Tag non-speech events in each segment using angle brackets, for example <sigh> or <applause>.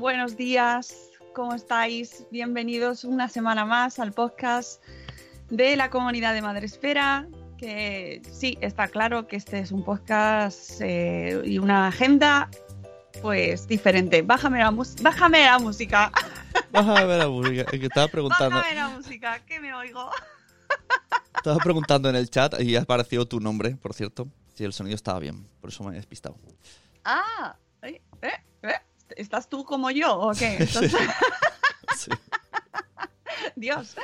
buenos días, ¿cómo estáis? Bienvenidos una semana más al podcast de la comunidad de Madresfera. Que sí, está claro que este es un podcast eh, y una agenda pues diferente. Bájame la, mus- bájame la música. <laughs> Bájame la música. Que estaba preguntando, Bájame la música, que me oigo. <laughs> estaba preguntando en el chat y ha aparecido tu nombre, por cierto. Si el sonido estaba bien, por eso me he despistado. Ah, eh. ¿Estás tú como yo o qué? <laughs> Entonces- <laughs> Sí. Dios.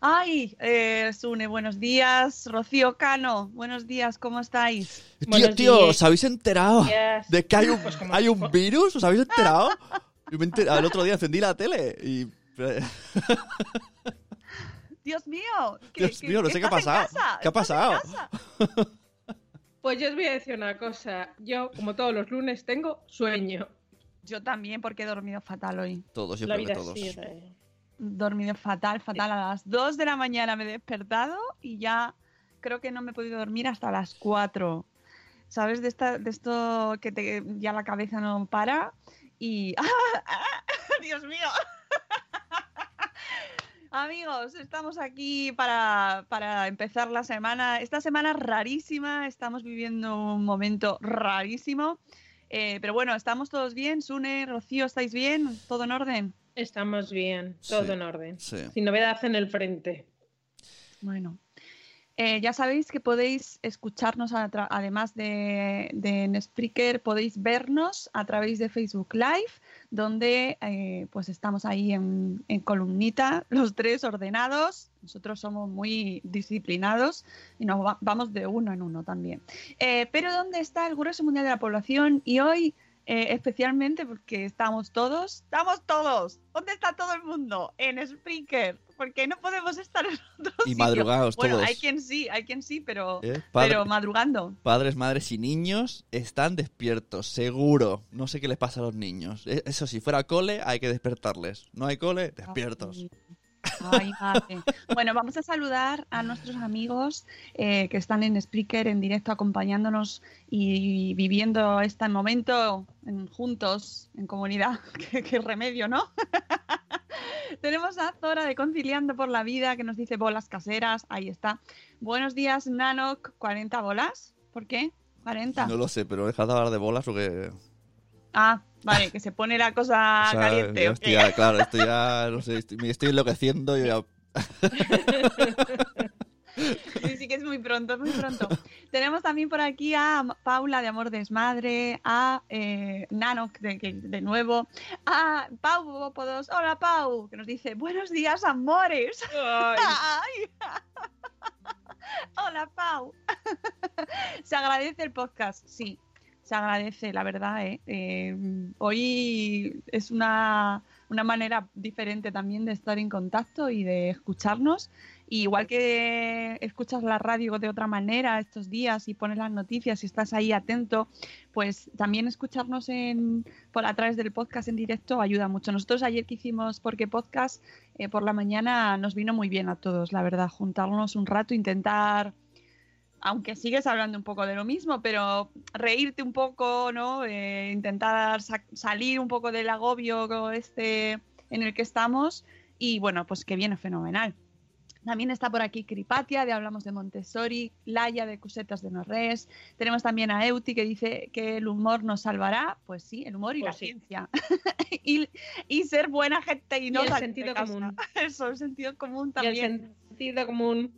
Ay, eh, Sune, buenos días. Rocío Cano, buenos días, ¿cómo estáis? Tío, Buenos tío, días. ¿os habéis enterado Yes. de que hay un, Pues hay un virus? ¿Os habéis enterado? Yo me he enterado- el otro día encendí la tele y... <laughs> Dios mío. ¿qué- Dios mío, no sé qué ha pasado. ¿Qué ha ¿Estás en pasado? Pues yo os voy a decir una cosa. Yo, como todos los lunes, tengo sueño. Yo también, porque he dormido fatal hoy. Todos, yo La creo que vida todos. sigue. Dormido fatal, fatal. A las 2 de la mañana me he despertado y ya creo que no me he podido dormir hasta las 4. ¿Sabes? De, esta, de esto que te, ya la cabeza no para y... <laughs> ¡Ah! ¡Dios mío! <laughs> Amigos, estamos aquí para, para empezar la semana. Esta semana rarísima, estamos viviendo un momento rarísimo. Eh, pero bueno, ¿estamos todos bien? Sune, Rocío, ¿estáis bien? ¿Todo en orden? Estamos bien, todo Sí. en orden. Sí. Sin novedad en el frente. Bueno, eh, ya sabéis que podéis escucharnos además de, de en Spreaker, podéis vernos a través de Facebook Live, donde eh, pues estamos ahí en, en columnita, los tres ordenados. Nosotros somos muy disciplinados y nos va- vamos de uno en uno también. Eh, pero ¿dónde está el grueso mundial de la población? Y hoy, eh, especialmente porque estamos todos, estamos todos. ¿Dónde está todo el mundo? En Spreaker. Porque no podemos estar en otro Y sitio. madrugados Bueno, todos. hay quien sí, hay quien sí, pero, ¿Eh? Padre- pero madrugando. Padres, madres y niños están despiertos, seguro. No sé qué les pasa a los niños. Eh, Eso, si fuera cole, hay que despertarles. No hay cole, despiertos. Ay, madre. Bueno, vamos a saludar a nuestros amigos eh, que están en Spreaker en directo acompañándonos y, viviendo este momento en- juntos, en comunidad. <laughs> qué, qué remedio, ¿no? <laughs> Tenemos a Zora de Conciliando por la Vida que nos dice bolas caseras. Ahí está. Buenos días, Nanok. ¿40 bolas? ¿Por qué? 40. No lo sé, pero dejad de hablar de bolas porque... Ah, vale, que se pone la cosa o sea, caliente. ya- claro, estoy ya, no sé, estoy- me estoy enloqueciendo y ya... <laughs> Sí, sí que es muy pronto, es muy pronto. Tenemos también por aquí a Paula de Amor Desmadre, a eh, Nano de, nuevo, a Pau Bópodos. Hola Pau, que nos dice buenos días amores. Ay, <laughs> Ay. Hola Pau. <laughs> Se agradece el podcast, sí, se agradece, la verdad. ¿eh? Eh, hoy es una, una manera diferente también de estar en contacto y de escucharnos. Igual que escuchas la radio de otra manera estos días y pones las noticias y estás ahí atento, pues también escucharnos en, por a través del podcast en directo ayuda mucho. Nosotros ayer que hicimos Porque Podcast eh, por la mañana nos vino muy bien a todos, la verdad, juntarnos un rato, intentar, aunque sigues hablando un poco de lo mismo, pero reírte un poco, ¿no? Eh, intentar sa- salir un poco del agobio este en el que estamos y bueno, pues que viene fenomenal. También está por aquí Cripatia, de Hablamos de Montessori, Laia de Cusetas de Norres. Tenemos también a Euti que dice que el humor nos salvará. Pues sí, el humor y Pues la sí. ciencia. <laughs> y, y ser buena gente y no el salir de sentido común. <laughs> Eso, el sentido común Y el también. sentido común.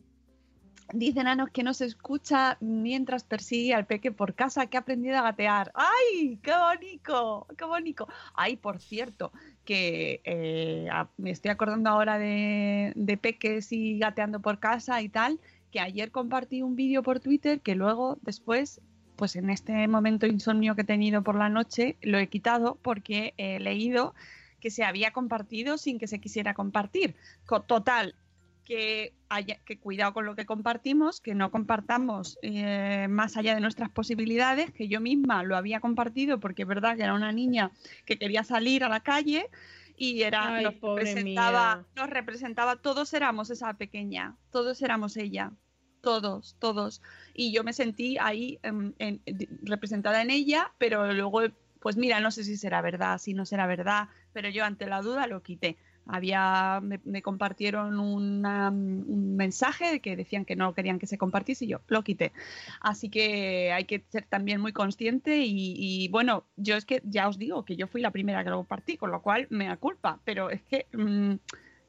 Dice Nanos que no se escucha mientras persigue al peque por casa que ha aprendido a gatear. ¡Ay! ¡Qué bonito! ¡Qué bonito! Ay, por cierto, que eh, me estoy acordando ahora de, de peques y gateando por casa y tal, que ayer compartí un vídeo por Twitter que luego, después, pues en este momento insomnio que he tenido por la noche, lo he quitado porque he leído que se había compartido sin que se quisiera compartir. Co- Total, que, haya, que cuidado con lo que compartimos, que no compartamos eh, más allá de nuestras posibilidades, que yo misma lo había compartido porque es verdad que era una niña que quería salir a la calle y era Ay, nos representaba, mía. nos representaba, todos éramos esa pequeña, todos éramos ella, todos, todos. Y yo me sentí ahí em, en- en- representada en ella, pero luego, pues mira, no sé si será verdad, si no será verdad, pero yo ante la duda lo quité había me, compartieron una- un mensaje que decían que no querían que se compartiese y yo lo quité. Así que hay que ser también muy consciente y, y, bueno, yo es que ya os digo que yo fui la primera que lo compartí, con lo cual me da culpa, pero es que mm,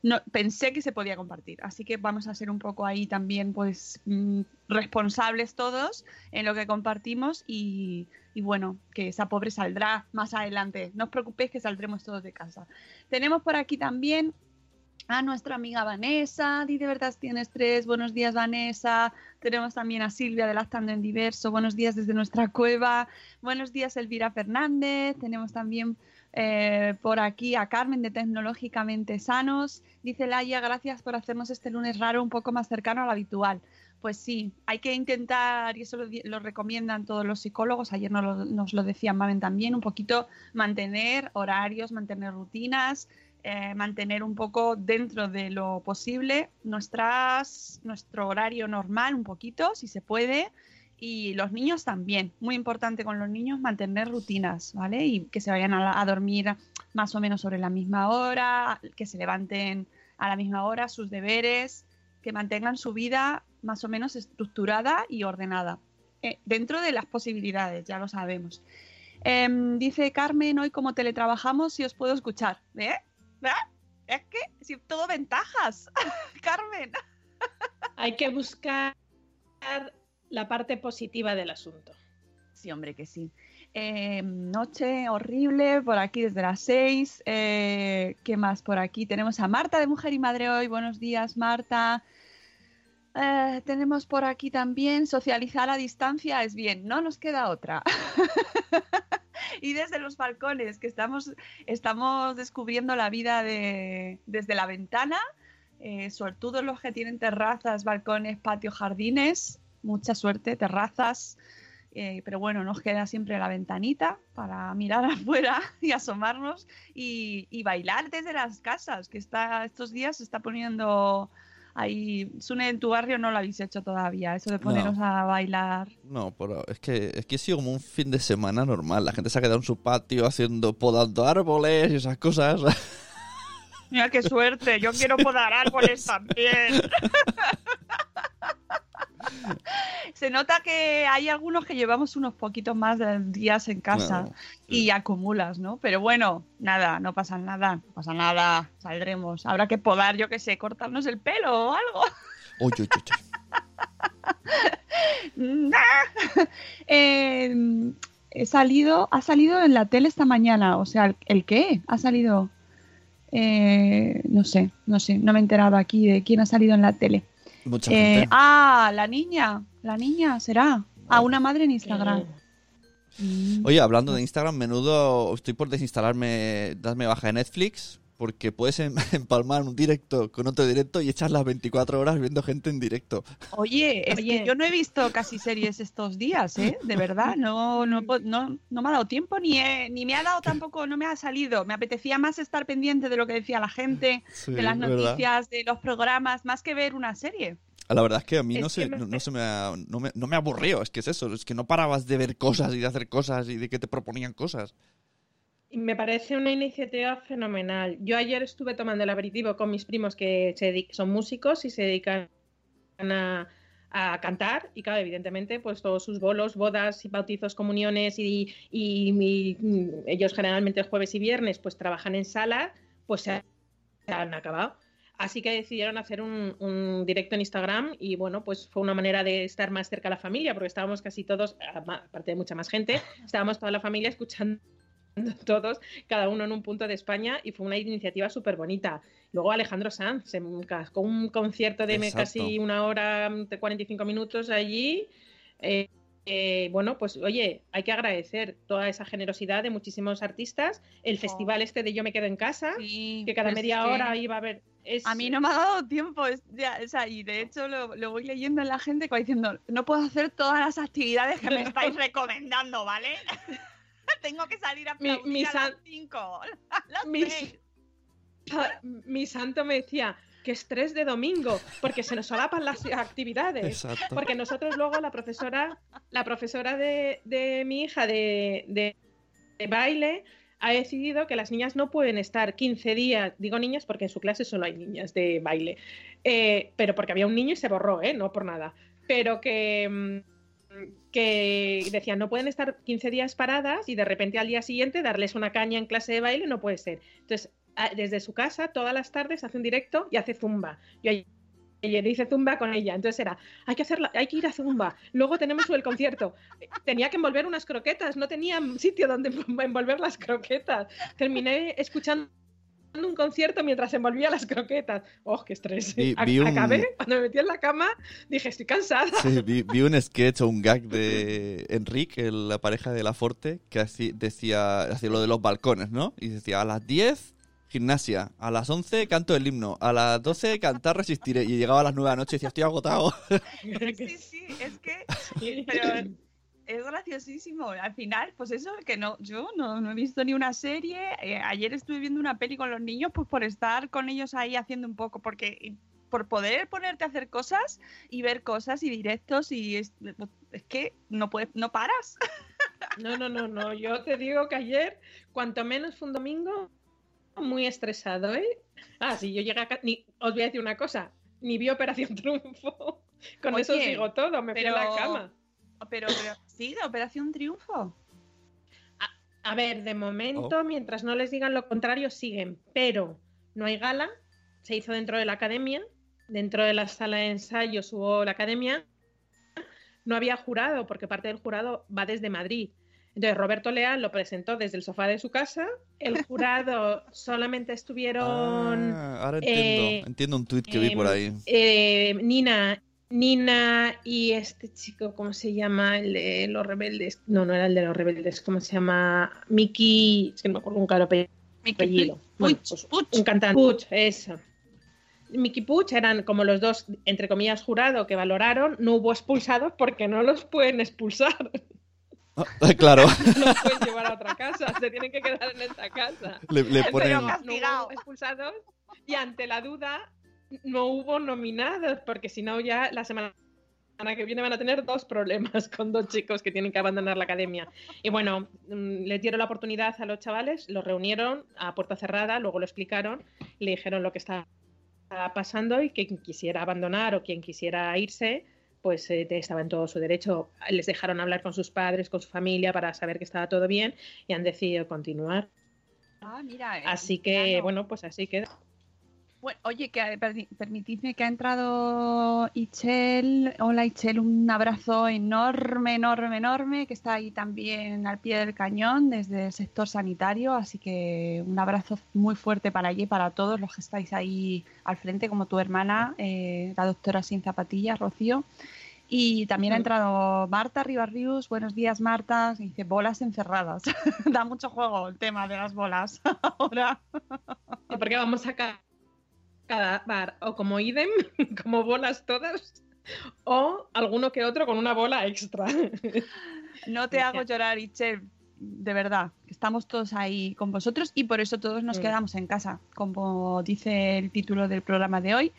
no, pensé que se podía compartir. Así que vamos a ser un poco ahí también pues mm, responsables todos en lo que compartimos y, bueno, que esa pobre saldrá más adelante. No os preocupéis que saldremos todos de casa. Tenemos por aquí también a nuestra amiga Vanessa, di de verdad tienes tres, buenos días Vanessa, tenemos también a Silvia de Lactando en Diverso, buenos días desde nuestra cueva, buenos días Elvira Fernández, tenemos también eh, por aquí a Carmen de Tecnológicamente Sanos, dice Laia, gracias por hacernos este lunes raro un poco más cercano al habitual. Pues sí, hay que intentar, y eso lo, recomiendan todos los psicólogos, ayer nos lo, nos lo decía Mamen también, un poquito mantener horarios, mantener rutinas, eh, mantener un poco dentro de lo posible nuestras, nuestro horario normal, un poquito, si se puede, y los niños también. Muy importante con los niños mantener rutinas, ¿vale? Y que se vayan a, la- dormir más o menos sobre la misma hora, que se levanten a la misma hora, sus deberes, que mantengan su vida más o menos estructurada y ordenada. Eh, dentro de las posibilidades, ya lo sabemos. Em, dice Carmen, hoy como teletrabajamos, si os puedo escuchar. ¿Eh? ¿Verdad? Es que si todo ventajas, <laughs> Carmen. Hay que buscar la parte positiva del asunto. Sí, hombre, que sí. Eh, noche horrible por aquí desde las 6. Eh, ¿Qué más por aquí? Tenemos a Marta de Mujer y Madre hoy. Buenos días, Marta. Eh, tenemos por aquí también socializar a distancia es bien, no nos queda otra. <laughs> y desde los balcones, que estamos, estamos descubriendo la vida de, desde la ventana, eh, suertudos los que tienen terrazas, balcones, patios, jardines, mucha suerte, terrazas. Eh, pero bueno, nos queda siempre la ventanita para mirar <laughs> afuera y asomarnos y, y bailar desde las casas, que está estos días se está poniendo ahí. Sune, en tu barrio no lo habéis hecho todavía, eso de poneros a bailar. No, pero es que, es que ha sido como un fin de semana normal. La gente se ha quedado en su patio haciendo, podando árboles y esas cosas. Mira qué suerte, yo quiero podar árboles también. <laughs> Se nota que hay algunos que llevamos unos poquitos más de días en casa No, y acumulas, ¿no? Pero bueno, nada, no pasa nada, no pasa nada, saldremos. Habrá que podar, yo qué sé, cortarnos el pelo o algo. Uy, uy, uy. Eh, <laughs> he salido, ha salido en la tele esta mañana. O sea, ¿el, el qué? Ha salido. eh, no sé, no sé, no me he enterado aquí de quién ha salido en la tele. Mucha Eh, gente. ah, la niña, la niña será. A una madre en Instagram. Oye, hablando de Instagram, menudo estoy por desinstalarme, darme baja de Netflix, porque puedes em- <laughs> empalmar un directo con otro directo y echar las 24 horas viendo gente en directo. Oye, <laughs> es Oye. que yo no he visto casi series estos días, ¿eh? De verdad, no, no, no, no me ha dado tiempo ni, he- ni me ha dado tampoco, no me ha salido. Me apetecía más estar pendiente de lo que decía la gente, Sí, de las ¿verdad? noticias, de los programas, más que ver una serie. La verdad es que a mí no, se, que me- no, no se me, ha- no, me, no me aburrió, es que es eso, es que no parabas de ver cosas y de hacer cosas y de que te proponían cosas. Me parece una iniciativa fenomenal. Yo ayer estuve tomando el aperitivo con mis primos que son músicos y se dedican a, a cantar y claro, evidentemente pues todos sus bolos, bodas y bautizos, comuniones y, ellos generalmente jueves y viernes pues trabajan en sala, pues se, han acabado. Así que decidieron hacer un, un directo en Instagram y bueno, pues fue una manera de estar más cerca de la familia porque estábamos casi todos, aparte de mucha más gente, estábamos toda la familia escuchando <laughs> todos, cada uno en un punto de España y fue una iniciativa súper bonita. Luego Alejandro Sanz se cascó un concierto de me- Exacto. casi una hora, de 45 minutos allí. Eh, eh, bueno, pues oye, hay que agradecer toda esa generosidad de muchísimos artistas. El festival este de Yo me quedo en casa, Sí, que cada pues media que hora iba a haber... es- A mí no me ha dado tiempo, es- ya, o sea, y de hecho lo, lo voy leyendo en la gente que va diciendo, no puedo hacer todas las actividades que me <laughs> estáis recomendando, ¿vale? <laughs> Tengo que salir a Mi- aplaudir mi a san- las 5, a las <laughs> Mi- santo me decía, que estrés de domingo, porque se nos solapan las actividades. Exacto. Porque nosotros luego la profesora, la profesora de, de mi hija de, de- de baile ha decidido que las niñas no pueden estar 15 días, digo niñas porque en su clase solo hay niñas de baile, eh, pero porque había un niño y se borró, ¿eh? no por nada, pero que, mm, que decían no pueden estar 15 días paradas y de repente al día siguiente darles una caña en clase de baile no puede ser. Entonces, desde su casa todas las tardes hace un directo y hace zumba. Yo ayer hice zumba con ella, entonces era, hay que hacerla, hay que ir a zumba. Luego tenemos el concierto. Tenía que envolver unas croquetas, no tenía sitio donde <laughs> envolver las croquetas. Terminé escuchando un concierto mientras envolvía las croquetas. ¡Oh, qué estrés! Vi- vi un- Acabé, cuando me metí en la cama, dije, estoy cansada. Sí, vi, vi un sketch o un gag de <laughs> Enrique, la pareja de la Forte, que haci- decía, hacía lo de los balcones, ¿no? Y decía, a las 10, gimnasia, a las 11, canto el himno, a las 12, cantar resistiré. Y llegaba a las 9 de la noche y decía, estoy agotado. Sí, sí, es que <laughs> pero es graciosísimo. Al final, pues eso, que no, yo no, no he visto ni una serie. Eh, ayer estuve viendo una peli con los niños, pues por estar con ellos ahí haciendo un poco, porque por poder ponerte a hacer cosas y ver cosas y directos y es, es que no puedes, no paras. No, no, no, no. Yo te digo que ayer, cuanto menos fue un domingo, muy estresado, ¿eh? Ah, sí, yo llegué acá. Ni, os voy a decir una cosa. Ni vi Operación Triunfo. Con eso digo todo. Me fui a la pero- cama. Pero, pero Operación Triunfo. A ver, de momento, Oh. mientras no les digan lo contrario, siguen. Pero no hay gala. Se hizo dentro de la academia. Dentro de la sala de ensayos hubo la academia. No había jurado, porque parte del jurado va desde Madrid. Entonces, Roberto Leal lo presentó desde el sofá de su casa. El <laughs> jurado solamente estuvieron Ah, ahora entiendo. eh, entiendo un tuit que vi por ahí. eh, Nina, Nina y este chico, ¿cómo se llama? El de los rebeldes. No, no era el de los rebeldes. ¿Cómo se llama? Mickey. Es que no me acuerdo un claro apellido. Bueno, pues, Puch. un cantante. Puch, eso. Mickey Puch eran como los dos, entre comillas, jurado que valoraron. No hubo expulsados porque no los pueden expulsar. Ah, claro, <laughs> No los pueden llevar a otra casa. Se tienen que quedar en esta casa. le, le ponen... Pero- No hubo expulsados y ante la duda no hubo nominados porque si no ya la semana que viene van a tener dos problemas <laughs> con dos chicos que tienen que abandonar la academia. Y bueno, mm, les dieron la oportunidad a los chavales, los reunieron a puerta cerrada, luego lo explicaron, le dijeron lo que estaba pasando y que quien quisiera abandonar o quien quisiera irse, pues eh, estaba en todo su derecho. Les dejaron hablar con sus padres, con su familia para saber que estaba todo bien y han decidido continuar. Ah, mira. eh, Así que, bueno, pues así queda. Bueno, oye, que perdi- permitidme que ha entrado Ichel. Hola Ichel, un abrazo enorme, enorme, enorme, que está ahí también al pie del cañón desde el sector sanitario. Así que un abrazo muy fuerte para allí, para todos los que estáis ahí al frente, como tu hermana, eh, la doctora sin zapatillas, Rocío. Y también ha entrado Marta Ribarrius. Buenos días, Marta. Dice bolas encerradas. <laughs> da mucho juego el tema de las bolas <laughs> ahora. ¿Y por qué vamos a ca- cada bar? O como idem, <laughs> como bolas todas, o alguno que otro con una bola extra. No te hago llorar, Ichel, de verdad. Estamos todos ahí con vosotros y por eso todos nos Mm. quedamos en casa, como dice el título del programa de hoy,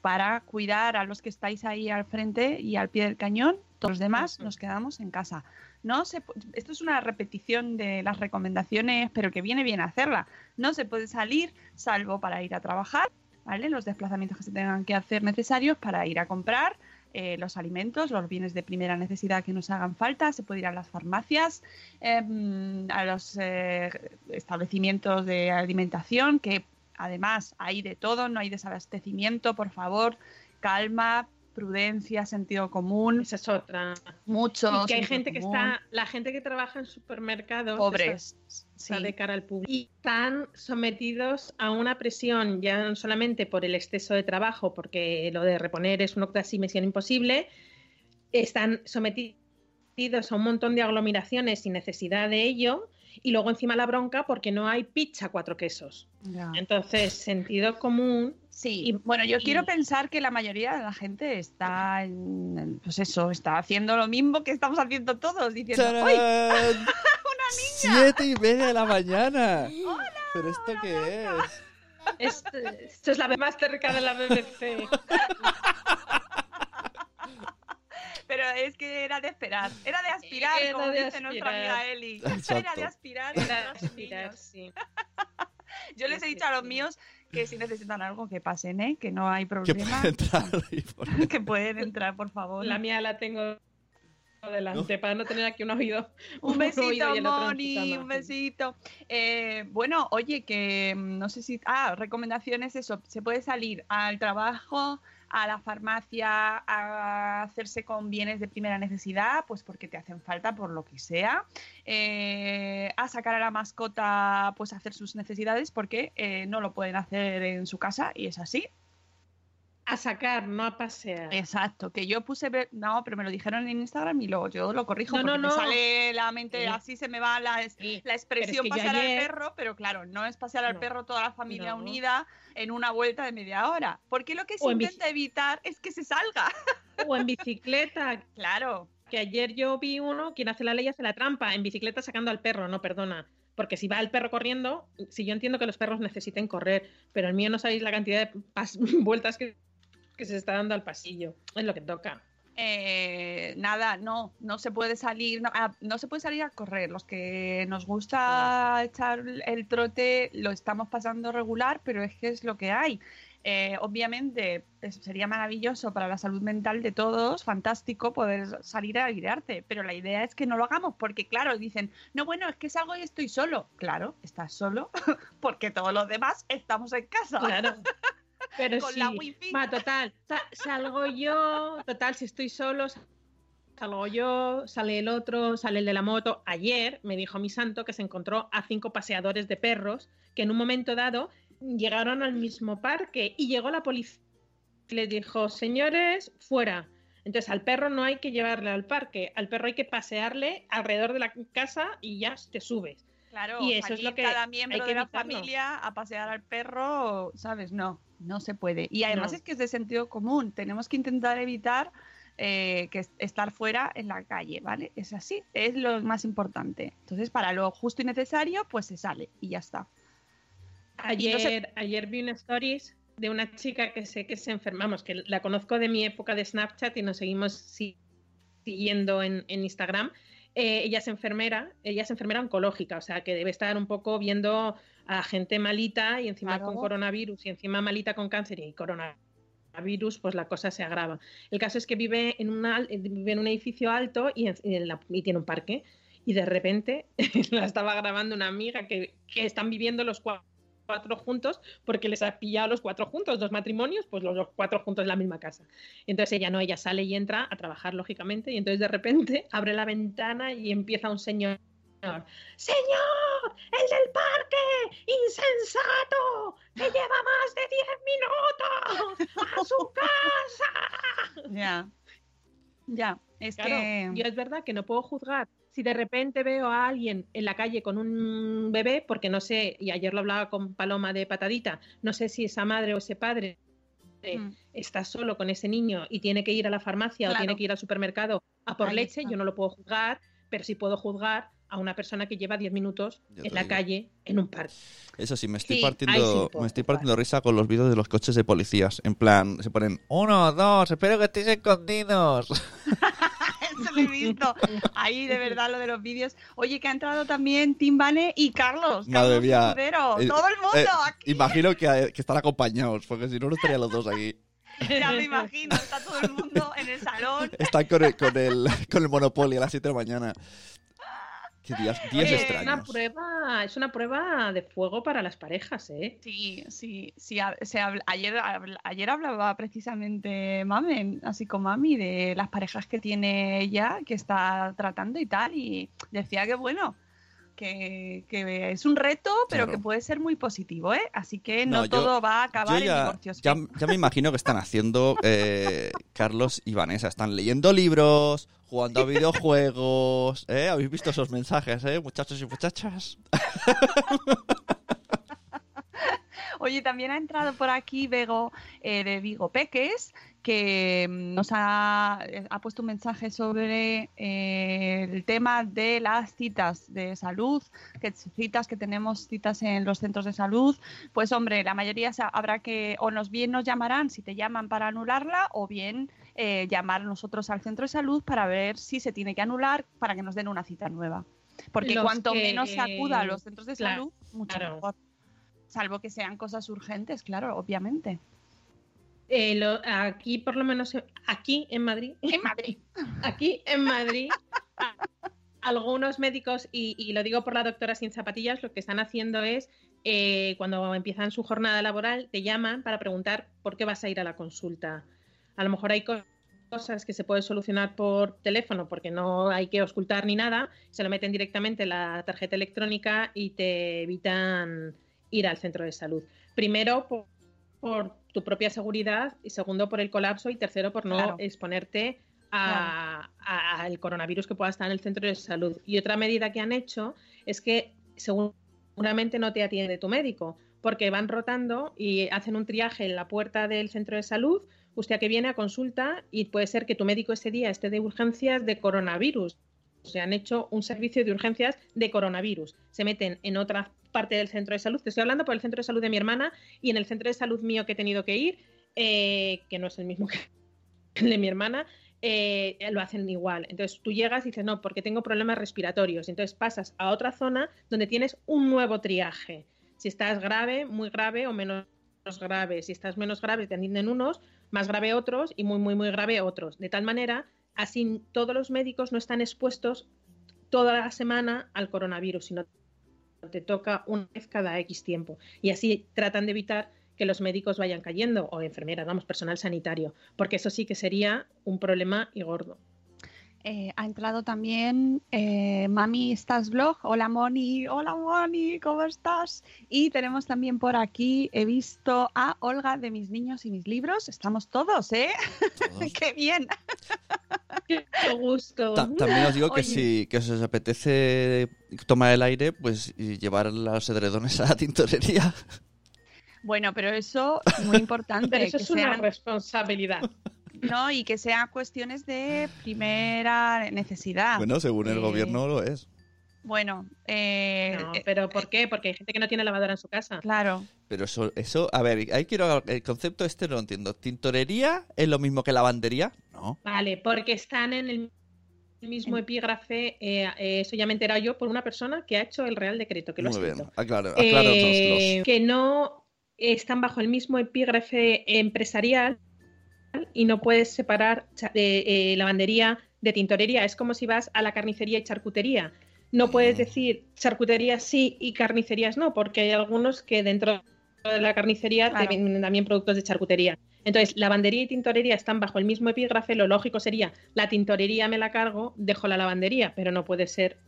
para cuidar a los que estáis ahí al frente y al pie del cañón. Todos los demás nos quedamos en casa. No se, esto es una repetición de las recomendaciones, pero que viene bien hacerla. No se puede salir salvo para ir a trabajar, ¿vale? Los desplazamientos que se tengan que hacer necesarios para ir a comprar eh, los alimentos, los bienes de primera necesidad que nos hagan falta. Se puede ir a las farmacias, em, a los eh, establecimientos de alimentación, que además hay de todo, no hay desabastecimiento, por favor, calma, prudencia, sentido común, Esa es otra. mucho. Y que hay gente que está, la gente que trabaja en supermercados, pobres. está sí. de cara al público, y están sometidos a una presión ya no solamente por el exceso de trabajo, porque lo de reponer es una casi misión imposible, están sometidos a un montón de aglomeraciones sin necesidad de ello, y luego encima la bronca porque no hay pizza cuatro quesos. Ya. Entonces, sentido común Sí, Y- bueno, yo y- quiero pensar que la mayoría de la gente está, en, pues eso, está haciendo lo mismo que estamos haciendo todos, diciendo, ¡Tarán! ¡Uy! <laughs> ¡Siete y media de la mañana! ¿Pero esto qué es? Esto, esto es la vez más cerca de la BBC. <laughs> Pero es que era de esperar, era de aspirar, Era como de dice nuestra aspirar. amiga Eli. Exacto. Era de aspirar. y Era de aspirar, sí. <laughs> Yo les he dicho a los míos que si necesitan algo que pasen, ¿eh? que no hay Que problema. puede entrar y poner- <laughs> que pueden entrar, por favor. La mía la tengo delante para no tener aquí un oído. Un besito, oído Moni, un besito. Eh, bueno, oye, que mm, no sé si. Ah, recomendaciones: eso. Se puede salir al trabajo, a la farmacia, a hacerse con bienes de primera necesidad, pues porque te hacen falta por lo que sea. Eh, a sacar a la mascota, pues hacer sus necesidades porque eh, no lo pueden hacer en su casa y es así. A sacar, no a pasear. Exacto, que yo puse, ver- no, pero me lo dijeron en Instagram y luego yo lo corrijo No, porque no, me no. sale la mente, Sí. así se me va la, Sí, la expresión es que pasear ayer- al perro, pero claro, no es pasear al perro toda la familia unida en una vuelta de media hora, porque lo que se O en bici. intenta evitar es que se salga. <laughs> O en bicicleta, <laughs> Claro, que ayer yo vi uno, quien hace la ley hace la trampa, en bicicleta sacando al perro, no, perdona. Porque si va el perro corriendo, si yo entiendo que los perros necesiten correr, pero el mío no sabéis la cantidad de <laughs> vueltas que, que se está dando al pasillo. Es lo que toca. eh, nada, no, no se puede salir, no, ah, no se puede salir a correr. Los que nos gusta echar el trote lo estamos pasando regular, pero es que es lo que hay. Eh, obviamente sería maravilloso para la salud mental de todos, fantástico poder salir a airearte, pero la idea es que no lo hagamos porque claro, dicen, no, bueno, es que salgo y estoy solo. Claro, estás solo <laughs> porque todos los demás estamos en casa. Claro. <laughs> Pero Con sí. la wifi. Va, total. sa- salgo yo, total, si estoy solo, salgo yo, sale el otro, sale el de la moto. Ayer me dijo mi santo que se encontró a cinco paseadores de perros que en un momento dado llegaron al mismo parque y llegó la policía y les dijo, señores, fuera. Entonces al perro no hay que llevarle al parque, al perro hay que pasearle alrededor de la casa y ya te subes. Claro, Y eso es lo que cada hay miembro que de la evitarlo. familia a pasear al perro, ¿sabes? No, no se puede. Y además No. es que es de sentido común. Tenemos que intentar evitar eh, que es- estar fuera en la calle, ¿vale? Es así, es lo más importante. Entonces, para lo justo y necesario, pues se sale y ya está. No Ayer, ayer vi una stories de una chica que sé que se enfermamos, que la conozco de mi época de Snapchat y nos seguimos si- siguiendo en, en Instagram. Eh, ella es enfermera, ella es enfermera oncológica, o sea que debe estar un poco viendo a gente malita y encima Claro. con coronavirus y encima malita con cáncer y coronavirus, pues la cosa se agrava. El caso es que vive en, una, al- vive en un edificio alto y, en- y en la- y tiene un parque y de repente <laughs> la estaba grabando una amiga que, que están viviendo los cua- cuatro juntos porque les ha pillado los cuatro juntos, dos matrimonios, pues los, los cuatro juntos en la misma casa. Entonces ella no, ella sale y entra a trabajar, lógicamente, y entonces de repente <laughs> abre la ventana y empieza un señor. Señor, el del parque, insensato, que lleva más de 10 minutos a su <laughs> casa. Ya. Ya. Es Claro, que. yo es verdad que no puedo juzgar si de repente veo a alguien en la calle con un bebé, porque no sé, y ayer lo hablaba con Paloma de Patadita, no sé si esa madre o ese padre Mm. está solo con ese niño y tiene que ir a la farmacia o tiene que ir al supermercado a por Ahí leche, está. yo no lo puedo juzgar, pero sí puedo juzgar a una persona que lleva 10 minutos en la digo. calle en un parque. Eso sí, me estoy Sí, partiendo, me estoy partiendo risa con los vídeos de los coches de policías. En plan, se ponen uno, dos, espero que estéis escondidos. <laughs> Eso lo he visto. Ahí, de verdad, lo de los vídeos. Oye, que ha entrado también Tim Bane y Carlos. Madre Carlos mía. Eh, Todo el mundo eh, aquí. Imagino que, que están acompañados, porque si no, no estarían los dos aquí. Ya me imagino. Está todo el mundo en el salón. Están con el, con el, con el Monopoly a las 7 de la mañana. Qué días, días Oye, es extraños. una prueba, es una prueba de fuego para las parejas, ¿eh? Sí, sí, sí. se habla- ayer, ayer hablaba precisamente Mamen, así como Mami, de las parejas que tiene ella, que está tratando y tal, y decía que bueno, que, que es un reto, pero Claro. que puede ser muy positivo, ¿eh? Así que No, no, yo- todo va a acabar en ya, divorcios. ya, ya me imagino que están haciendo eh, Carlos y Vanessa. Están leyendo libros, jugando a videojuegos. ¿eh? ¿Habéis visto esos mensajes, eh, muchachos y muchachas? <laughs> Oye, también ha entrado por aquí Bego eh, de Vigo Peques, que mm, nos ha, eh, ha puesto un mensaje sobre eh, el tema de las citas de salud, que citas que tenemos citas en los centros de salud. Pues hombre, la mayoría habrá que, o nos bien nos llamarán si te llaman para anularla, o bien eh, llamar nosotros al centro de salud para ver si se tiene que anular para que nos den una cita nueva. Porque Los cuanto que- menos se acuda a los centros de claro, salud, mucho claro. mejor. Salvo que sean cosas urgentes, claro, obviamente. Eh, lo- aquí, por lo menos, aquí en Madrid, En Madrid. <laughs> aquí en Madrid, algunos médicos, y, y lo digo por la doctora sin zapatillas, lo que están haciendo es, eh, cuando empiezan su jornada laboral, te llaman para preguntar por qué vas a ir a la consulta. A lo mejor hay co- cosas que se pueden solucionar por teléfono porque no hay que ocultar ni nada, se lo meten directamente en la tarjeta electrónica y te evitan ir al centro de salud. Primero, por, por tu propia seguridad, y segundo, por el colapso, y tercero, por no Claro. exponerte al coronavirus que pueda estar en el centro de salud. Y otra medida que han hecho es que seguramente no te atiende tu médico, porque van rotando y hacen un triaje en la puerta del centro de salud, usted que viene a consulta y puede ser que tu médico ese día esté de urgencias de coronavirus. Se han hecho un servicio de urgencias de coronavirus. Se meten en otra parte del centro de salud. Te estoy hablando por el centro de salud de mi hermana y en el centro de salud mío que he tenido que ir, eh, que no es el mismo <laughs> que el de mi hermana, eh, lo hacen igual. Entonces tú llegas y dices, no, porque tengo problemas respiratorios. Entonces pasas a otra zona donde tienes un nuevo triaje. Si estás grave, muy grave o menos grave. Si estás menos grave, te atienden unos, más grave otros y muy, muy, muy grave otros. De tal manera, así todos los médicos no están expuestos toda la semana al coronavirus, sino te toca una vez cada X tiempo. Y así tratan de evitar que los médicos vayan cayendo, o enfermeras, vamos, personal sanitario, porque eso sí que sería un problema y gordo. Eh, ha entrado también eh, Mami Estás Blog. Hola Moni, hola Moni, ¿cómo estás? Y tenemos también por aquí, he visto a Olga de Mis Niños y Mis Libros. Estamos todos, ¿eh? Todos. <laughs> ¡Qué bien! ¡Qué gusto! Ta- también os digo que Oye. si que os apetece tomar el aire, pues y llevar los edredones a la tintorería. Bueno, pero eso es muy <laughs> importante. Pero eso que es una sean- responsabilidad. ¿No? Y que sean cuestiones de primera necesidad. Bueno, según el Eh, gobierno lo es. Bueno, eh, No, eh, pero ¿por qué? Porque hay gente que no tiene lavadora en su casa. claro. Pero eso, eso, a ver, ahí quiero el concepto este no lo entiendo. ¿Tintorería es lo mismo que lavandería? No. Vale, porque están en el mismo epígrafe, eh, eh, eso ya me he enterado yo por una persona que ha hecho el Real Decreto, que lo ha Muy bien. escrito. Aclaro, Eh, acláranoslos. que no están bajo el mismo epígrafe empresarial y no puedes separar de, eh, lavandería de tintorería. Es como si vas a la carnicería y charcutería. no puedes Mm. decir charcuterías sí y carnicerías no, porque hay algunos que dentro de la carnicería Claro. te venden también productos de charcutería. Entonces, lavandería y tintorería están bajo el mismo epígrafe, lo lógico sería la tintorería me la cargo, dejo la lavandería, pero no puede ser.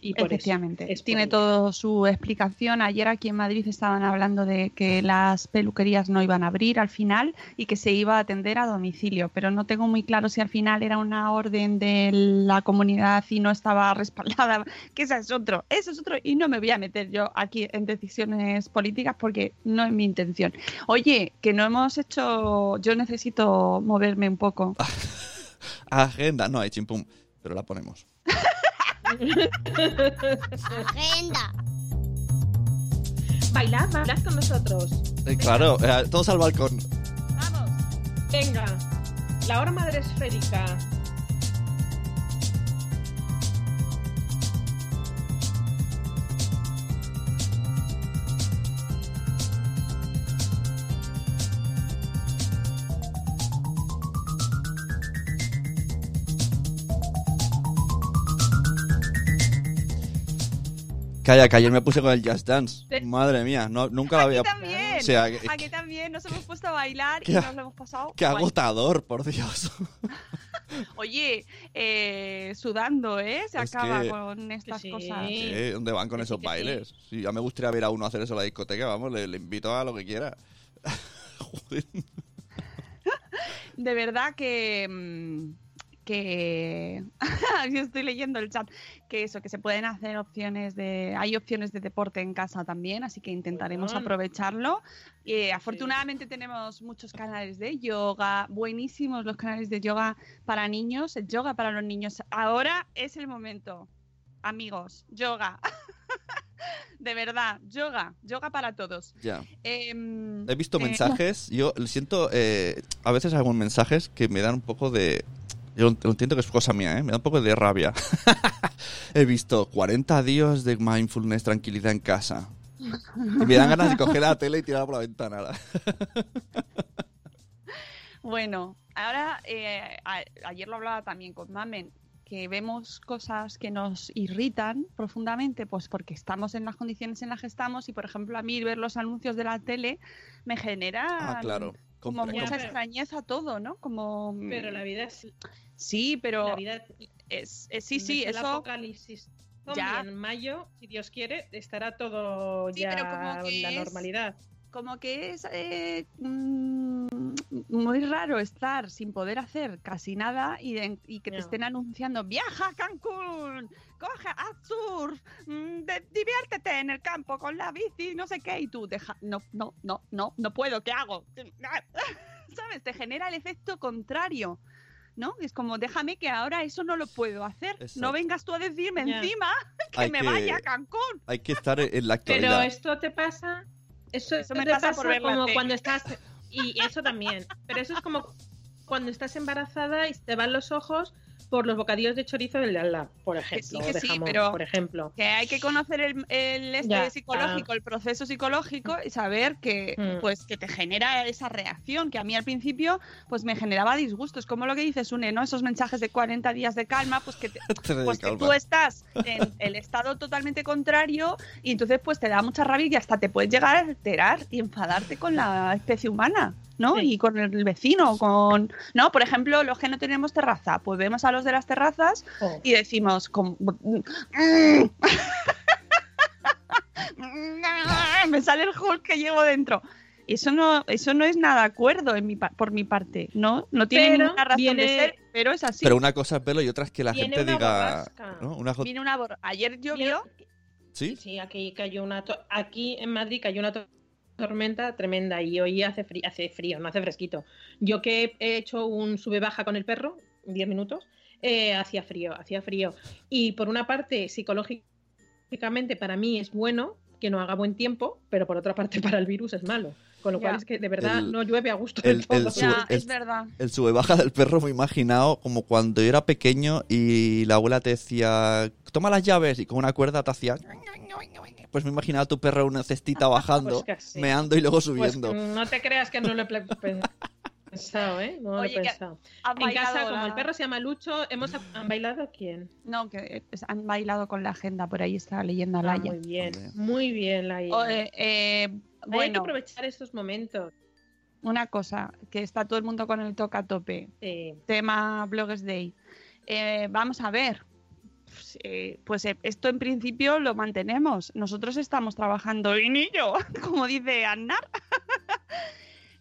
Y por eso Efectivamente, es por tiene ello. todo su explicación. Ayer aquí en Madrid estaban hablando de que las peluquerías no iban a abrir al final y que se iba a atender a domicilio, pero no tengo muy claro si al final era una orden de la comunidad y no estaba <laughs> respaldada, que ese es otro, eso es otro y no me voy a meter yo aquí en decisiones políticas porque no es mi intención. Oye, que no hemos hecho, yo necesito moverme un poco. <laughs> Agenda, no hay chimpum, pero la ponemos. <laughs> Agenda. Bailad, bailad con nosotros. Eh, claro, eh, todos al balcón. Vamos. Venga, la hora madre esférica. Calla, que ayer me puse con el Just Dance. Sí. Madre mía, no, nunca la había... Aquí también. O sea, que- Aquí también nos hemos puesto a bailar y Qué- nos lo hemos pasado. Qué guay. agotador, por Dios. <laughs> Oye, eh, sudando, ¿eh? Se Es acaba que- con estas Sí. cosas. Sí. ¿Qué? ¿Dónde van con sí, esos bailes? Sí, ya me gustaría ver a uno hacer eso en la discoteca, vamos, le, le invito a lo que quiera. <laughs> Joder. De verdad que. mm, que <laughs> yo estoy leyendo el chat que eso que se pueden hacer opciones de hay opciones de deporte en casa también así que intentaremos Bueno. aprovecharlo. Y afortunadamente tenemos muchos canales de yoga buenísimos los canales de yoga para niños el yoga para los niños. Ahora es el momento amigos yoga. <laughs> De verdad yoga yoga para todos. Ya. Em, He visto eh, mensajes, yo siento, eh, a veces algunos mensajes que me dan un poco de... Yo lo entiendo que es cosa mía, ¿eh? Me da un poco de rabia. <laughs> He visto 40 días de mindfulness, tranquilidad en casa. Y me dan ganas de coger la tele y tirarla por la ventana. <laughs> Bueno, ahora eh, a- ayer lo hablaba también con Mamen, que vemos cosas que nos irritan profundamente, pues porque estamos en las condiciones en las que estamos y, por ejemplo, a mí ver los anuncios de la tele me genera Ah, claro. Como mucha extrañeza todo, ¿no? Como Pero la vida es. sí, pero La vida es, es- sí, sí, es el eso apocalipsis. zombie. Ya. En mayo, si Dios quiere, estará todo Sí, ya pero como que en la es- normalidad. Como que es eh, mm, muy raro estar sin poder hacer casi nada y, de- y que te estén anunciando viaja a Cancún, coge, haz surf, mm, de- diviértete en el campo con la bici, no sé qué, y tú deja, no, no, no, no, no puedo, ¿qué hago? <laughs> ¿Sabes? Te genera el efecto contrario. ¿No? Es como, déjame que ahora eso no lo puedo hacer. Exacto. No vengas tú a decirme encima <laughs> que Hay me que- vaya a Cancún. Hay que estar en la Pero actualidad. esto te pasa. Eso, Eso me pasa pasa, por ver la como cuando estás. Y eso también. Pero eso es como cuando estás embarazada y te van los ojos por los bocadillos de chorizo del de al lado, por ejemplo. sí, que de sí, jamón, pero- por ejemplo. que hay que conocer el, el este Ya, psicológico, el proceso psicológico y saber que Mm. pues que te genera esa reacción que a mí al principio pues me generaba disgusto. Es como lo que dices, Une, ¿no? Esos mensajes de 40 días de calma, pues que, te- <laughs> pues que tú estás en el estado totalmente contrario y entonces pues te da mucha rabia y hasta te puedes llegar a alterar y enfadarte con la especie humana. ¿No? Sí. Y con el vecino, con... ¿No? Por ejemplo, los que no tenemos terraza, pues vemos a los de las terrazas Oh. y decimos como <laughs> me sale el Hulk que llevo dentro eso no eso no es nada acuerdo en mi pa- por mi parte no no tiene Pero ninguna razón de ser pero es así Pero una cosa es verlo y otra es que la Viene gente una diga... borrasca. ¿no? Una viene una borra- ayer llovió ¿Sí? Sí, aquí cayó una to- aquí en Madrid cayó una to- tormenta tremenda y hoy hace frío, hace frío, no hace fresquito. Yo que he hecho un sube baja con el perro, 10 minutos, eh, hacía frío, hacía frío. Y por una parte, psicológicamente para mí es bueno que no haga buen tiempo, pero por otra parte <laughs> para el virus es malo. Con lo Ya. cual es que de verdad El- no llueve a gusto el- todo. el su- ya el- es verdad El sube baja del perro me he imaginado como cuando yo era pequeño y la abuela te decía, toma las llaves y con una cuerda te hacía... Pues me he imaginado a tu perro en una cestita <laughs> bajando, Pues casi. meando y luego Pues subiendo. no te creas que no lo he <laughs> pensado, ¿eh? No lo Oye, he pensado. En casa, como el perro se llama Lucho, hemos ¿han bailado quién? No, que eh, han bailado con la agenda, por ahí está leyendo Ah, Laia. muy bien, Hombre. muy bien, Laia. O, eh, eh, Hay que aprovechar estos momentos. una cosa, que está todo el mundo con el toca a tope. Sí. tema Bloggers Day. Eh, vamos a ver. Pues, eh, pues, eh, esto en principio lo mantenemos. Nosotros estamos trabajando y ni yo, <laughs> como dice Annar.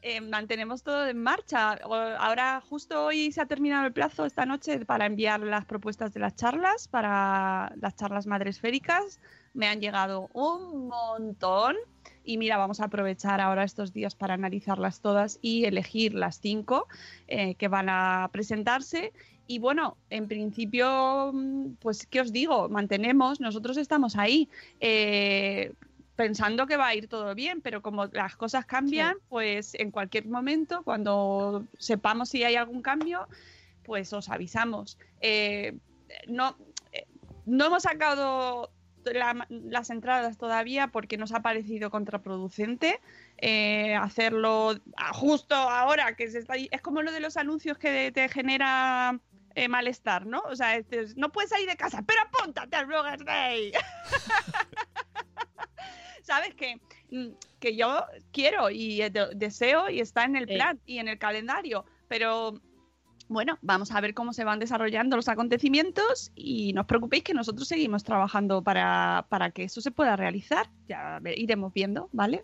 Eh, mantenemos todo en marcha. Ahora justo hoy se ha terminado el plazo esta noche para enviar las propuestas de las charlas para las charlas madresféricas. Me han llegado un montón y mira, vamos a aprovechar ahora estos días para analizarlas todas y elegir las cinco eh, que van a presentarse. Y bueno, en principio, mm, pues, ¿qué os digo? Mantenemos, nosotros estamos ahí. eh, pensando que va a ir todo bien, pero como las cosas cambian, pues en cualquier momento, cuando sepamos si hay algún cambio, pues os avisamos. Eh, no, eh, no hemos sacado la- las entradas todavía porque nos ha parecido contraproducente eh, hacerlo justo ahora que se está es como lo de los anuncios que te genera eh, malestar, ¿no? O sea, este no puedes salir de casa, pero apúntate al Bloggers Day. <laughs> ¿Sabes que que yo quiero y eh, de- deseo y está en el plan y en el calendario, pero bueno, vamos a ver cómo se van desarrollando los acontecimientos y no os preocupéis que nosotros seguimos trabajando para, para que eso se pueda realizar. Ya iremos viendo, ¿vale?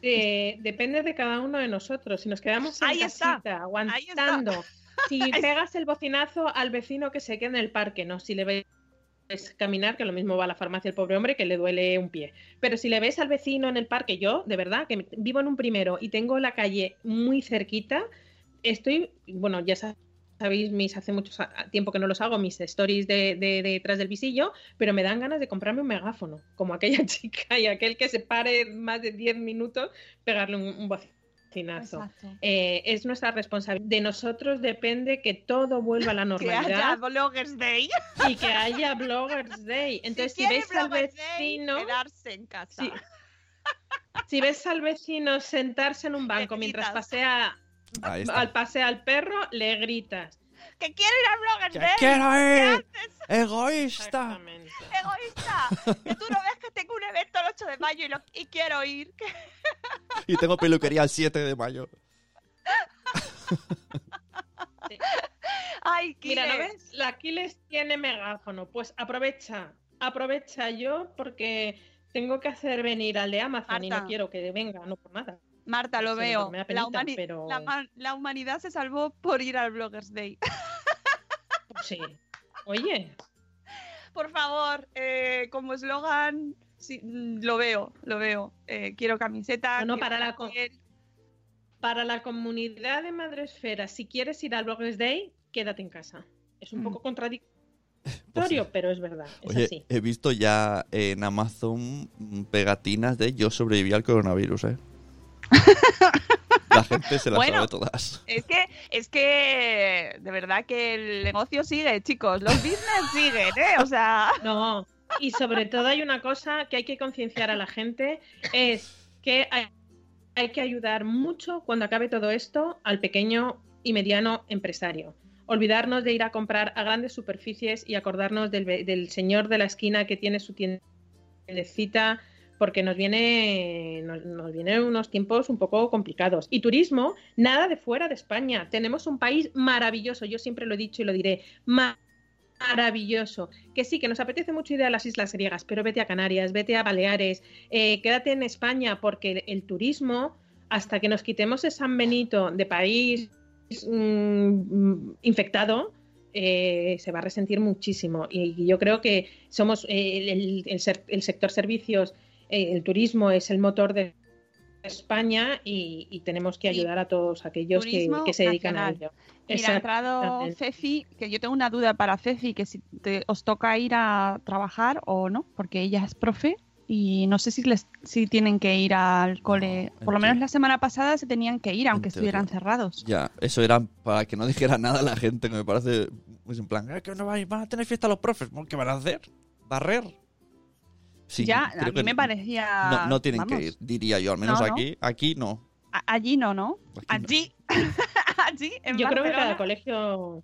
Eh, depende de cada uno de nosotros. Si nos quedamos en Ahí está, casita, está. aguantando, si <laughs> pegas el bocinazo al vecino que se queda en el parque, no si le ves caminar, que lo mismo va a la farmacia el pobre hombre que le duele un pie. Pero si le ves al vecino en el parque, yo, de verdad, que vivo en un primero y tengo la calle muy cerquita, estoy, bueno, ya sa- sabéis, mis hace mucho tiempo que no los hago, mis stories de, de- de detrás del visillo, pero me dan ganas de comprarme un megáfono, como aquella <laughs> chica y aquel que se pare más de 10 minutos, pegarle un, un. Eh, es nuestra responsabilidad. De nosotros depende que todo vuelva a la <laughs> Que haya normalidad Bloggers Day. y que haya Bloggers Day. Entonces, si, quiere ves al Day, vecino, quedarse en casa. Sí. si ves al vecino sentarse en un banco mientras pasea al pasea al perro, le gritas. <laughs> Que quiero ir a Bloggers ¡Que Day. quiero ir! ¡Egoísta! Egoísta. Que tú no ves que tengo un evento el 8 de mayo y, lo- y quiero ir. <laughs> Y tengo peluquería el 7 de mayo. <laughs> Ay, Mira, ¿no Kiles. ves? La Aquiles tiene megáfono. Pues aprovecha, aprovecha yo porque tengo que hacer venir al de Amazon y no quiero que venga, no por nada. Marta, lo Sí, veo. porque me da la, humani- pero- la ma- la humanidad se salvó por ir al Bloggers Day. Pues sí. Oye, Por favor, eh, como eslogan, sí, mm, lo veo, lo veo. Eh, quiero camiseta. No, no, quiero para la para la comunidad de Madresfera, si quieres ir al Bloggers Day, quédate en casa. Es un Mm. poco contradictorio, pero es verdad. Es Oye, así. he visto ya en Amazon mm, pegatinas de yo sobreviví al coronavirus, ¿eh? <laughs> La gente se las Bueno. sabe todas. Es que, es que de verdad que el negocio sigue, chicos. Los business siguen, ¿eh? O sea, <laughs> No, y sobre todo hay una cosa que hay que concienciar a la gente, es que hay, hay que ayudar mucho cuando acabe todo esto al pequeño y mediano empresario. Olvidarnos de ir a comprar a grandes superficies y acordarnos del, del señor de la esquina que tiene su tiendecita porque nos viene nos, vienen unos tiempos un poco complicados. Y turismo, nada de fuera de España. Tenemos un país maravilloso, yo siempre lo he dicho y lo diré, ma- maravilloso. Que sí, que nos apetece mucho ir a las islas griegas, pero vete a Canarias, vete a Baleares, eh, quédate en España, porque el, turismo, hasta que nos quitemos ese San Benito de país mm, infectado, eh, se va a resentir muchísimo. Y, yo creo que somos eh, el sector servicios, eh, el turismo es el motor de España y, y tenemos que Sí. ayudar a todos aquellos que, que se dedican a nacional. ello. Mira, ha entrado. Ceci, que yo tengo una duda para Ceci, que si te- os toca ir a trabajar o no, porque ella es profe y no sé si les si tienen que ir al cole. en Por lo menos la semana pasada se tenían que ir, aunque estuvieran cerrados. Ya, eso era para que no dijera nada la gente, que me parece pues en plan, "Eh, que no vais- van a tener fiesta los profes, ¿qué van a hacer? ¿Barrer? Sí, ya, a creo mí que me parecía. No, no tienen vamos, que ir, diría yo, al menos No, no. aquí, aquí no. a- allí no, ¿no? Aquí no. Allí <laughs> ¿Sí? ¿En Yo creo que cada colegio.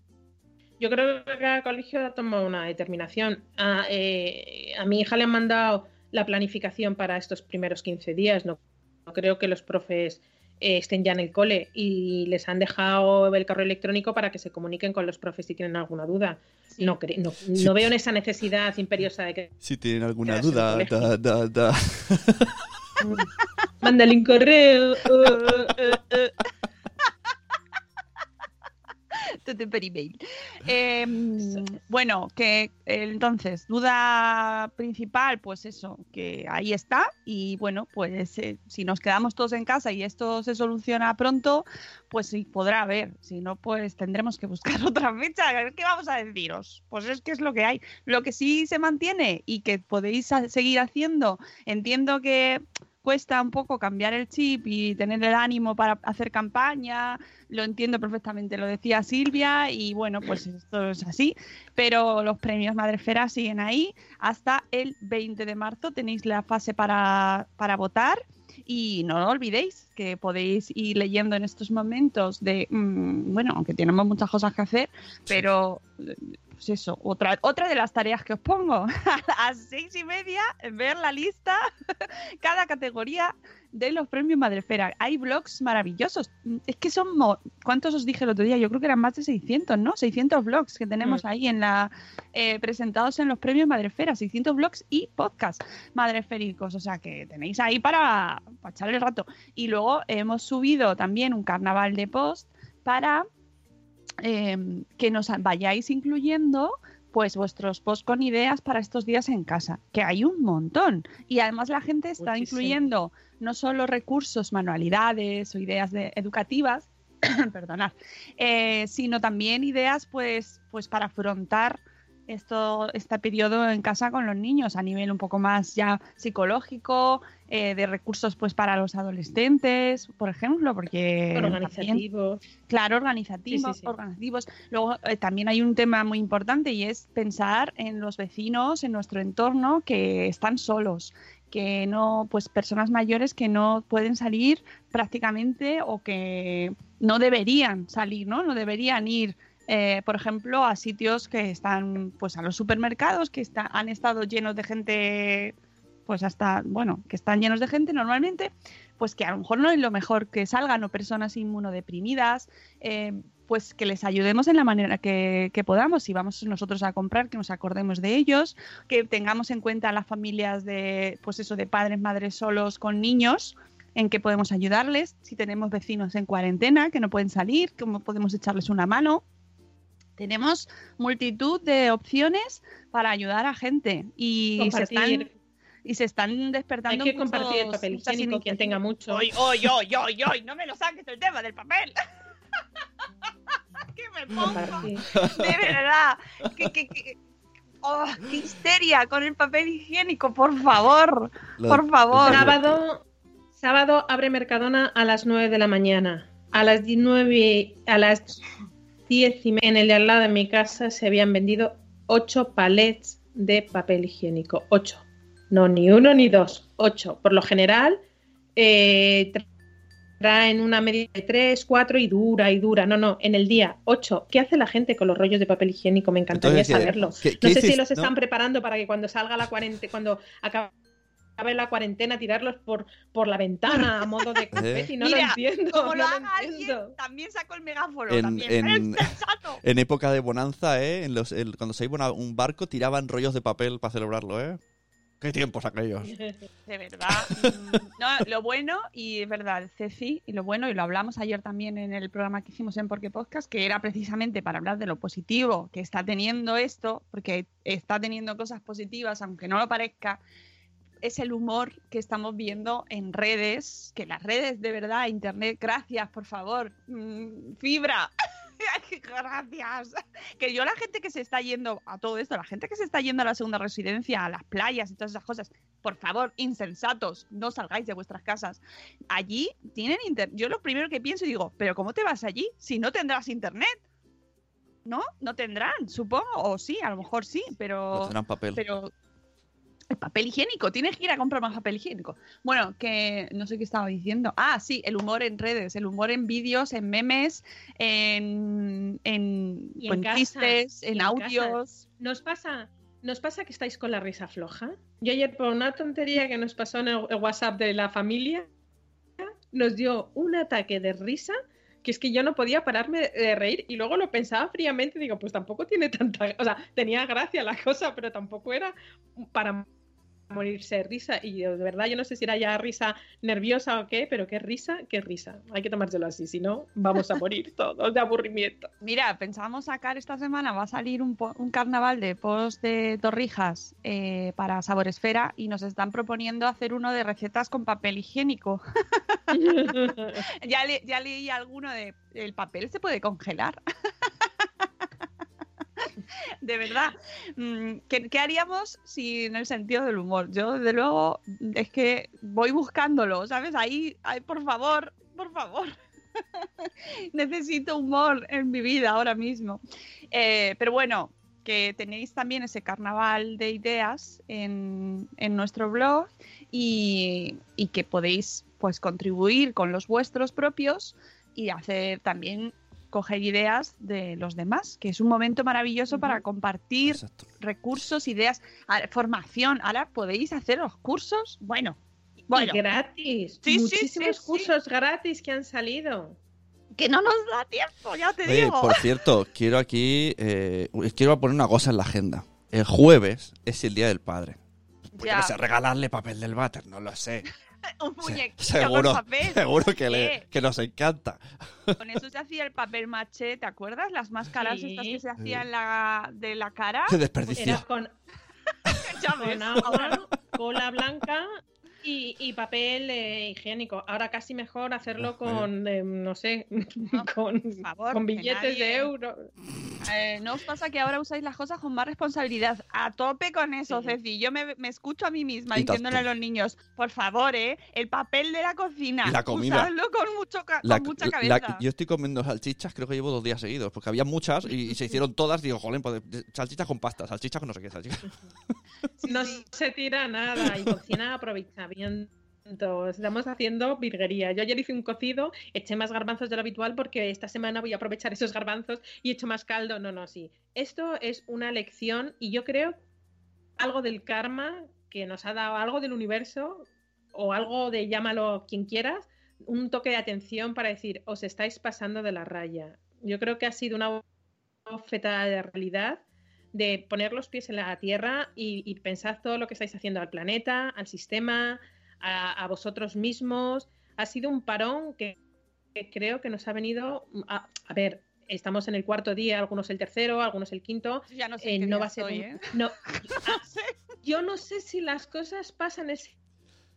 Yo creo que cada colegio ha tomado una determinación. A, eh, a mi hija le han mandado la planificación para estos primeros 15 días. No, no creo que los profes eh, estén ya en el cole y les han dejado el correo electrónico para que se comuniquen con los profes si tienen alguna duda. No, cre- no, Sí. no veo en esa necesidad imperiosa de que Si tienen alguna duda, da, da, da. <laughs> mándale un correo. uh, uh, uh. Tete per email. Eh, bueno, que eh, entonces, duda principal, pues eso, que ahí está. Y bueno, pues eh, si nos quedamos todos en casa y esto se soluciona pronto, pues sí, podrá haber. Si no, pues tendremos que buscar <laughs> otra fecha. ¿Qué vamos a deciros? Pues es que es lo que hay. Lo que sí se mantiene y que podéis seguir haciendo, entiendo que cuesta un poco cambiar el chip y tener el ánimo para hacer campaña, lo entiendo perfectamente, lo decía Silvia y bueno, pues esto es así, pero los premios Madrefera siguen ahí hasta el 20 de marzo, tenéis la fase para, para votar y no lo olvidéis que podéis ir leyendo en estos momentos de, mm, bueno, aunque tenemos muchas cosas que hacer, pero pues eso, otra, otra de las tareas que os pongo, <laughs> a las seis y media, ver la lista, <laughs> cada categoría de los premios Madrefera. Hay blogs maravillosos. Es que son, ¿cuántos os dije el otro día? Yo creo que eran más de 600, ¿no? 600 blogs que tenemos Mm. ahí en la eh, presentados en los premios Madrefera, 600 blogs y podcasts madrefericos, o sea que tenéis ahí para, para echar el rato. Y luego hemos subido también un carnaval de post para eh, que nos vayáis incluyendo pues vuestros posts con ideas para estos días en casa, que hay un montón. Y además la gente está Muchísimo. incluyendo no solo recursos, manualidades o ideas de- educativas, <clears throat> perdonad, eh, sino también ideas pues, pues para afrontar esto, este periodo en casa con los niños a nivel un poco más ya psicológico, eh, de recursos pues para los adolescentes, por ejemplo, porque también- Organizativo. Claro, organizativos, Sí, sí, sí. organizativos. Luego eh, también hay un tema muy importante y es pensar en los vecinos, en nuestro entorno que están solos, que no, pues personas mayores que no pueden salir prácticamente o que no deberían salir, ¿no? No deberían ir, eh, por ejemplo, a sitios que están, pues a los supermercados que está- han estado llenos de gente, pues hasta, bueno, que están llenos de gente normalmente, pues que a lo mejor no es lo mejor que salgan o personas inmunodeprimidas, eh, pues que les ayudemos en la manera que, que podamos. Si vamos nosotros a comprar, que nos acordemos de ellos, que tengamos en cuenta las familias de, pues eso, de padres, madres solos con niños, en qué podemos ayudarles. Si tenemos vecinos en cuarentena que no pueden salir, cómo podemos echarles una mano. Tenemos multitud de opciones para ayudar a gente y se están y se están Hay despertando que compartir el muchos- papel higiénico, quien tenga mucho. ¡Oy, oy, oy, oy, oy! ¡No me lo saques el tema del papel! <laughs> ¡Que me pongo! De verdad. ¡Qué, qué, qué- oh, qué histeria con el papel higiénico! ¡Por favor! Lo- Por favor. Sábado, sábado abre Mercadona a las 9 de la mañana. A las 19, a las 10 y en el de al lado de mi casa se habían vendido 8 palets de papel higiénico. 8. No, ni uno ni dos. 8. Por lo general, eh, tra- traen una media de 3, 4 y dura y dura. No, no, en el día 8. ¿Qué hace la gente con los rollos de papel higiénico? Me encantaría Entonces, ¿qué- saberlo. qué- qué No sé si los están preparando para que cuando salga la cuarentena, cuando acabe la cuarentena, tirarlos por, por la ventana a modo de <laughs> confeti. No Mira, lo entiendo. Como lo no haga alguien, también saco el megáfono. En- también. en- ¡Es insensato! En época de bonanza, ¿eh? En los, el- cuando se iba una- un barco, tiraban rollos de papel para celebrarlo, ¿eh? ¿Qué tiempos aquellos? <laughs> De verdad. mm, No, lo bueno, y es verdad, Ceci, y lo bueno, y lo hablamos ayer también en el programa que hicimos en Porque Podcast, que era precisamente para hablar de lo positivo que está teniendo esto, porque está teniendo cosas positivas, aunque no lo parezca, es el humor que estamos viendo en redes, que las redes de verdad, internet, gracias, por favor, mm, fibra. <laughs> Gracias. Que yo la gente que se está yendo a todo esto, la gente que se está yendo a la segunda residencia, a las playas y todas esas cosas, por favor, insensatos, no salgáis de vuestras casas. Allí tienen internet. Yo lo primero que pienso y digo, pero ¿cómo te vas allí si no tendrás internet? ¿No? No tendrán, supongo, o sí, a lo mejor sí, No pero tendrán papel. pero El papel higiénico, tienes que ir a comprar más papel higiénico. Bueno, que no sé qué estaba diciendo. Ah, sí, el humor en redes, el humor en vídeos, en memes, en, en, en en casa, chistes, en casa. audios. ¿Nos pasa, ¿Nos pasa que estáis con la risa floja? Yo ayer por una tontería que nos pasó en el WhatsApp de la familia, nos dio un ataque de risa que es que yo no podía pararme de reír y luego lo pensaba fríamente digo, pues tampoco tiene tanta, o sea, tenía gracia la cosa, pero tampoco era para morirse de risa y de verdad yo no sé si era ya risa nerviosa o qué, pero qué risa, qué risa. Hay que tomárselo así, si no vamos a morir <laughs> todos de aburrimiento. Mira, pensábamos sacar esta semana, va a salir un, un carnaval de post de Torrijas eh, para Saboresfera y nos están proponiendo hacer uno de recetas con papel higiénico. <laughs> <laughs> ya, le- ya leí alguno de el papel se puede congelar. De verdad. Mm, ¿Qué, qué haríamos si en el sentido del humor? Yo, desde luego, es que voy buscándolo, ¿sabes? Ahí, ahí por favor, por favor. <laughs> Necesito humor en mi vida ahora mismo. Eh, pero bueno, que tenéis también ese carnaval de ideas en, en nuestro blog y, y que podéis pues contribuir con los vuestros propios y hacer también coger ideas de los demás, que es un momento maravilloso para compartir Exacto. recursos, ideas, formación. Ahora podéis hacer los cursos. Bueno, bueno, Y gratis. Sí, sí, Muchísimos sí, sí. cursos gratis que han salido. que no nos da tiempo, ya te Oye, digo. por cierto, quiero aquí, eh, quiero poner una cosa en la agenda. El jueves es el Día del Padre. Pues Ya. yo sé, regalarle papel del váter, no lo sé. Un muñequito seguro, con papel. seguro que, le, que nos encanta. Con eso se hacía el papel maché, ¿te acuerdas? Las máscaras Sí. estas que se Sí. hacían la, de la cara. Qué <laughs> desperdicio. Era con, <laughs> Ya ves, con agua, cola blanca y, y papel eh, higiénico. Ahora casi mejor hacerlo con, eh, no sé, <laughs> con, favor, con billetes nadie- de euro. Eh, ¿No os pasa que ahora usáis las cosas con más responsabilidad? A tope con eso, Sí. Ceci. Yo me, me escucho a mí misma Y diciéndole a los niños, por favor, ¿eh? El papel de la cocina. Y la comida. Usadlo con, mucho ca- La- con mucha la- cabeza. yo estoy comiendo salchichas, creo que llevo dos días seguidos, porque había muchas y, y se hicieron todas. Digo, joder, pues, salchichas con pasta, salchichas con no sé qué, salchichas. <laughs> <laughs> No se tira nada y cocina aprovechamiento. Estamos haciendo virguería. Yo ayer hice un cocido, eché más garbanzos de lo habitual porque esta semana voy a aprovechar esos garbanzos y echo más caldo. No, no, sí. Esto es una lección y yo creo algo del karma que nos ha dado, algo del universo o algo de llámalo quien quieras, un toque de atención para decir, os estáis pasando de la raya. Yo creo que ha sido una bofetada de realidad de poner los pies en la tierra y, y pensar todo lo que estáis haciendo al planeta, al sistema, a, a vosotros mismos. Ha sido un parón que, que creo que nos ha venido a, a ver. Estamos en el cuarto día, algunos el tercero, algunos el quinto. Ya no sé eh, qué no día va a ser estoy, un- ¿eh? no, <laughs> sé. yo no sé si las cosas pasan ese,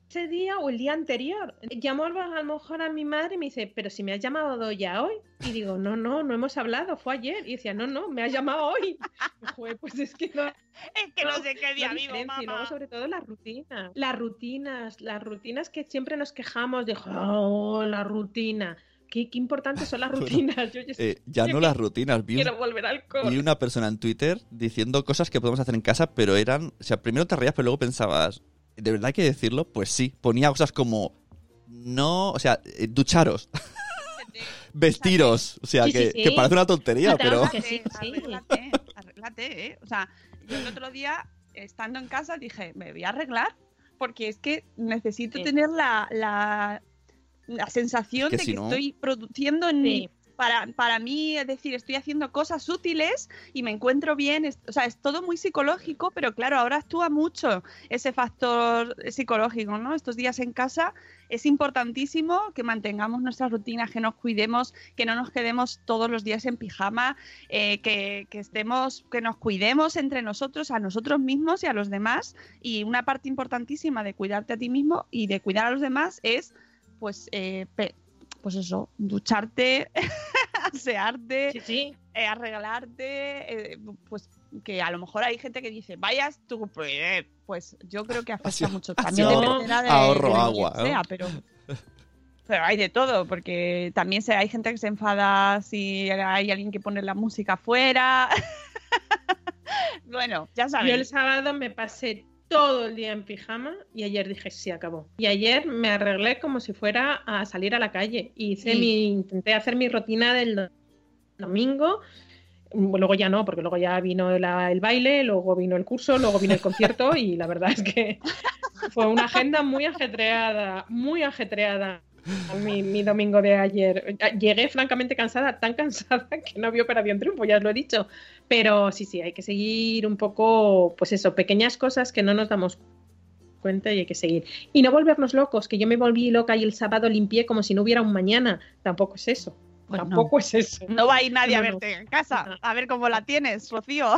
ese día o el día anterior. Llamo a lo mejor a mi madre y me dice, pero si me has llamado ya hoy. Y digo, no, no, no hemos hablado, fue ayer. Y decía, no, no, me has llamado hoy. Y, joder, pues es que no. Es que no sé qué día vivo, diferencia. Y luego, mamá. sobre todo, las rutinas. Las rutinas, las rutinas que siempre nos quejamos de, oh, la rutina. Qué, qué importantes son las <laughs> rutinas. Yo, yo Eh, ya yo no las rutinas, vi, un- quiero volver al vi una persona en Twitter diciendo cosas que podemos hacer en casa, pero eran. O sea, primero te reías, pero luego pensabas, ¿de verdad hay que decirlo? Pues sí. Ponía cosas como. No, o sea, eh, ducharos, <laughs> vestiros. O sea, Sí, que, sí. que parece una tontería, No pero. que sí. Arréglate, arréglate, ¿eh? O sea, yo el otro día, estando en casa, dije, me voy a arreglar porque es que necesito Sí. tener la, la, la sensación que de si que no- estoy produciendo en, Sí. Para, para mí, es decir, estoy haciendo cosas útiles y me encuentro bien. es- o sea, es todo muy psicológico, pero claro, ahora actúa mucho ese factor psicológico, ¿no? Estos días en casa es importantísimo que mantengamos nuestras rutinas, que nos cuidemos, que no nos quedemos todos los días en pijama, eh, que, que estemos, que nos cuidemos entre nosotros, a nosotros mismos y a los demás. Y una parte importantísima de cuidarte a ti mismo y de cuidar a los demás es, pues, eh, pues eso, ducharte, <laughs> asearte, Sí, sí. eh, arreglarte, eh, pues que a lo mejor hay gente que dice, vayas tú, pues, pues yo creo que afecta sido- mucho. También dependerá de, ahorro de agua, ¿no? sea, pero, pero hay de todo, porque también se, hay gente que se enfada si hay alguien que pone la música afuera. <laughs> bueno, ya Yo sabéis. el sábado me pasé todo el día en pijama y ayer dije, sí, acabó. Y ayer me arreglé como si fuera a salir a la calle. Y hice Sí. mi, intenté hacer mi rutina del do- domingo. Luego ya no, porque luego ya vino la- el baile, luego vino el curso, luego vino el concierto y la verdad es que fue una agenda muy ajetreada, muy ajetreada. Mi, mi domingo de ayer. Llegué francamente cansada, tan cansada <laughs> que no había operación triunfo, ya os lo he dicho. Pero sí, sí, hay que seguir un poco, pues eso, pequeñas cosas que no nos damos cuenta y hay que seguir. Y no volvernos locos, que yo me volví loca y el sábado limpié como si no hubiera un mañana. Tampoco es eso. Pues no. Tampoco es eso. No va a ir nadie a No, no. verte en casa, a ver cómo la tienes, Rocío.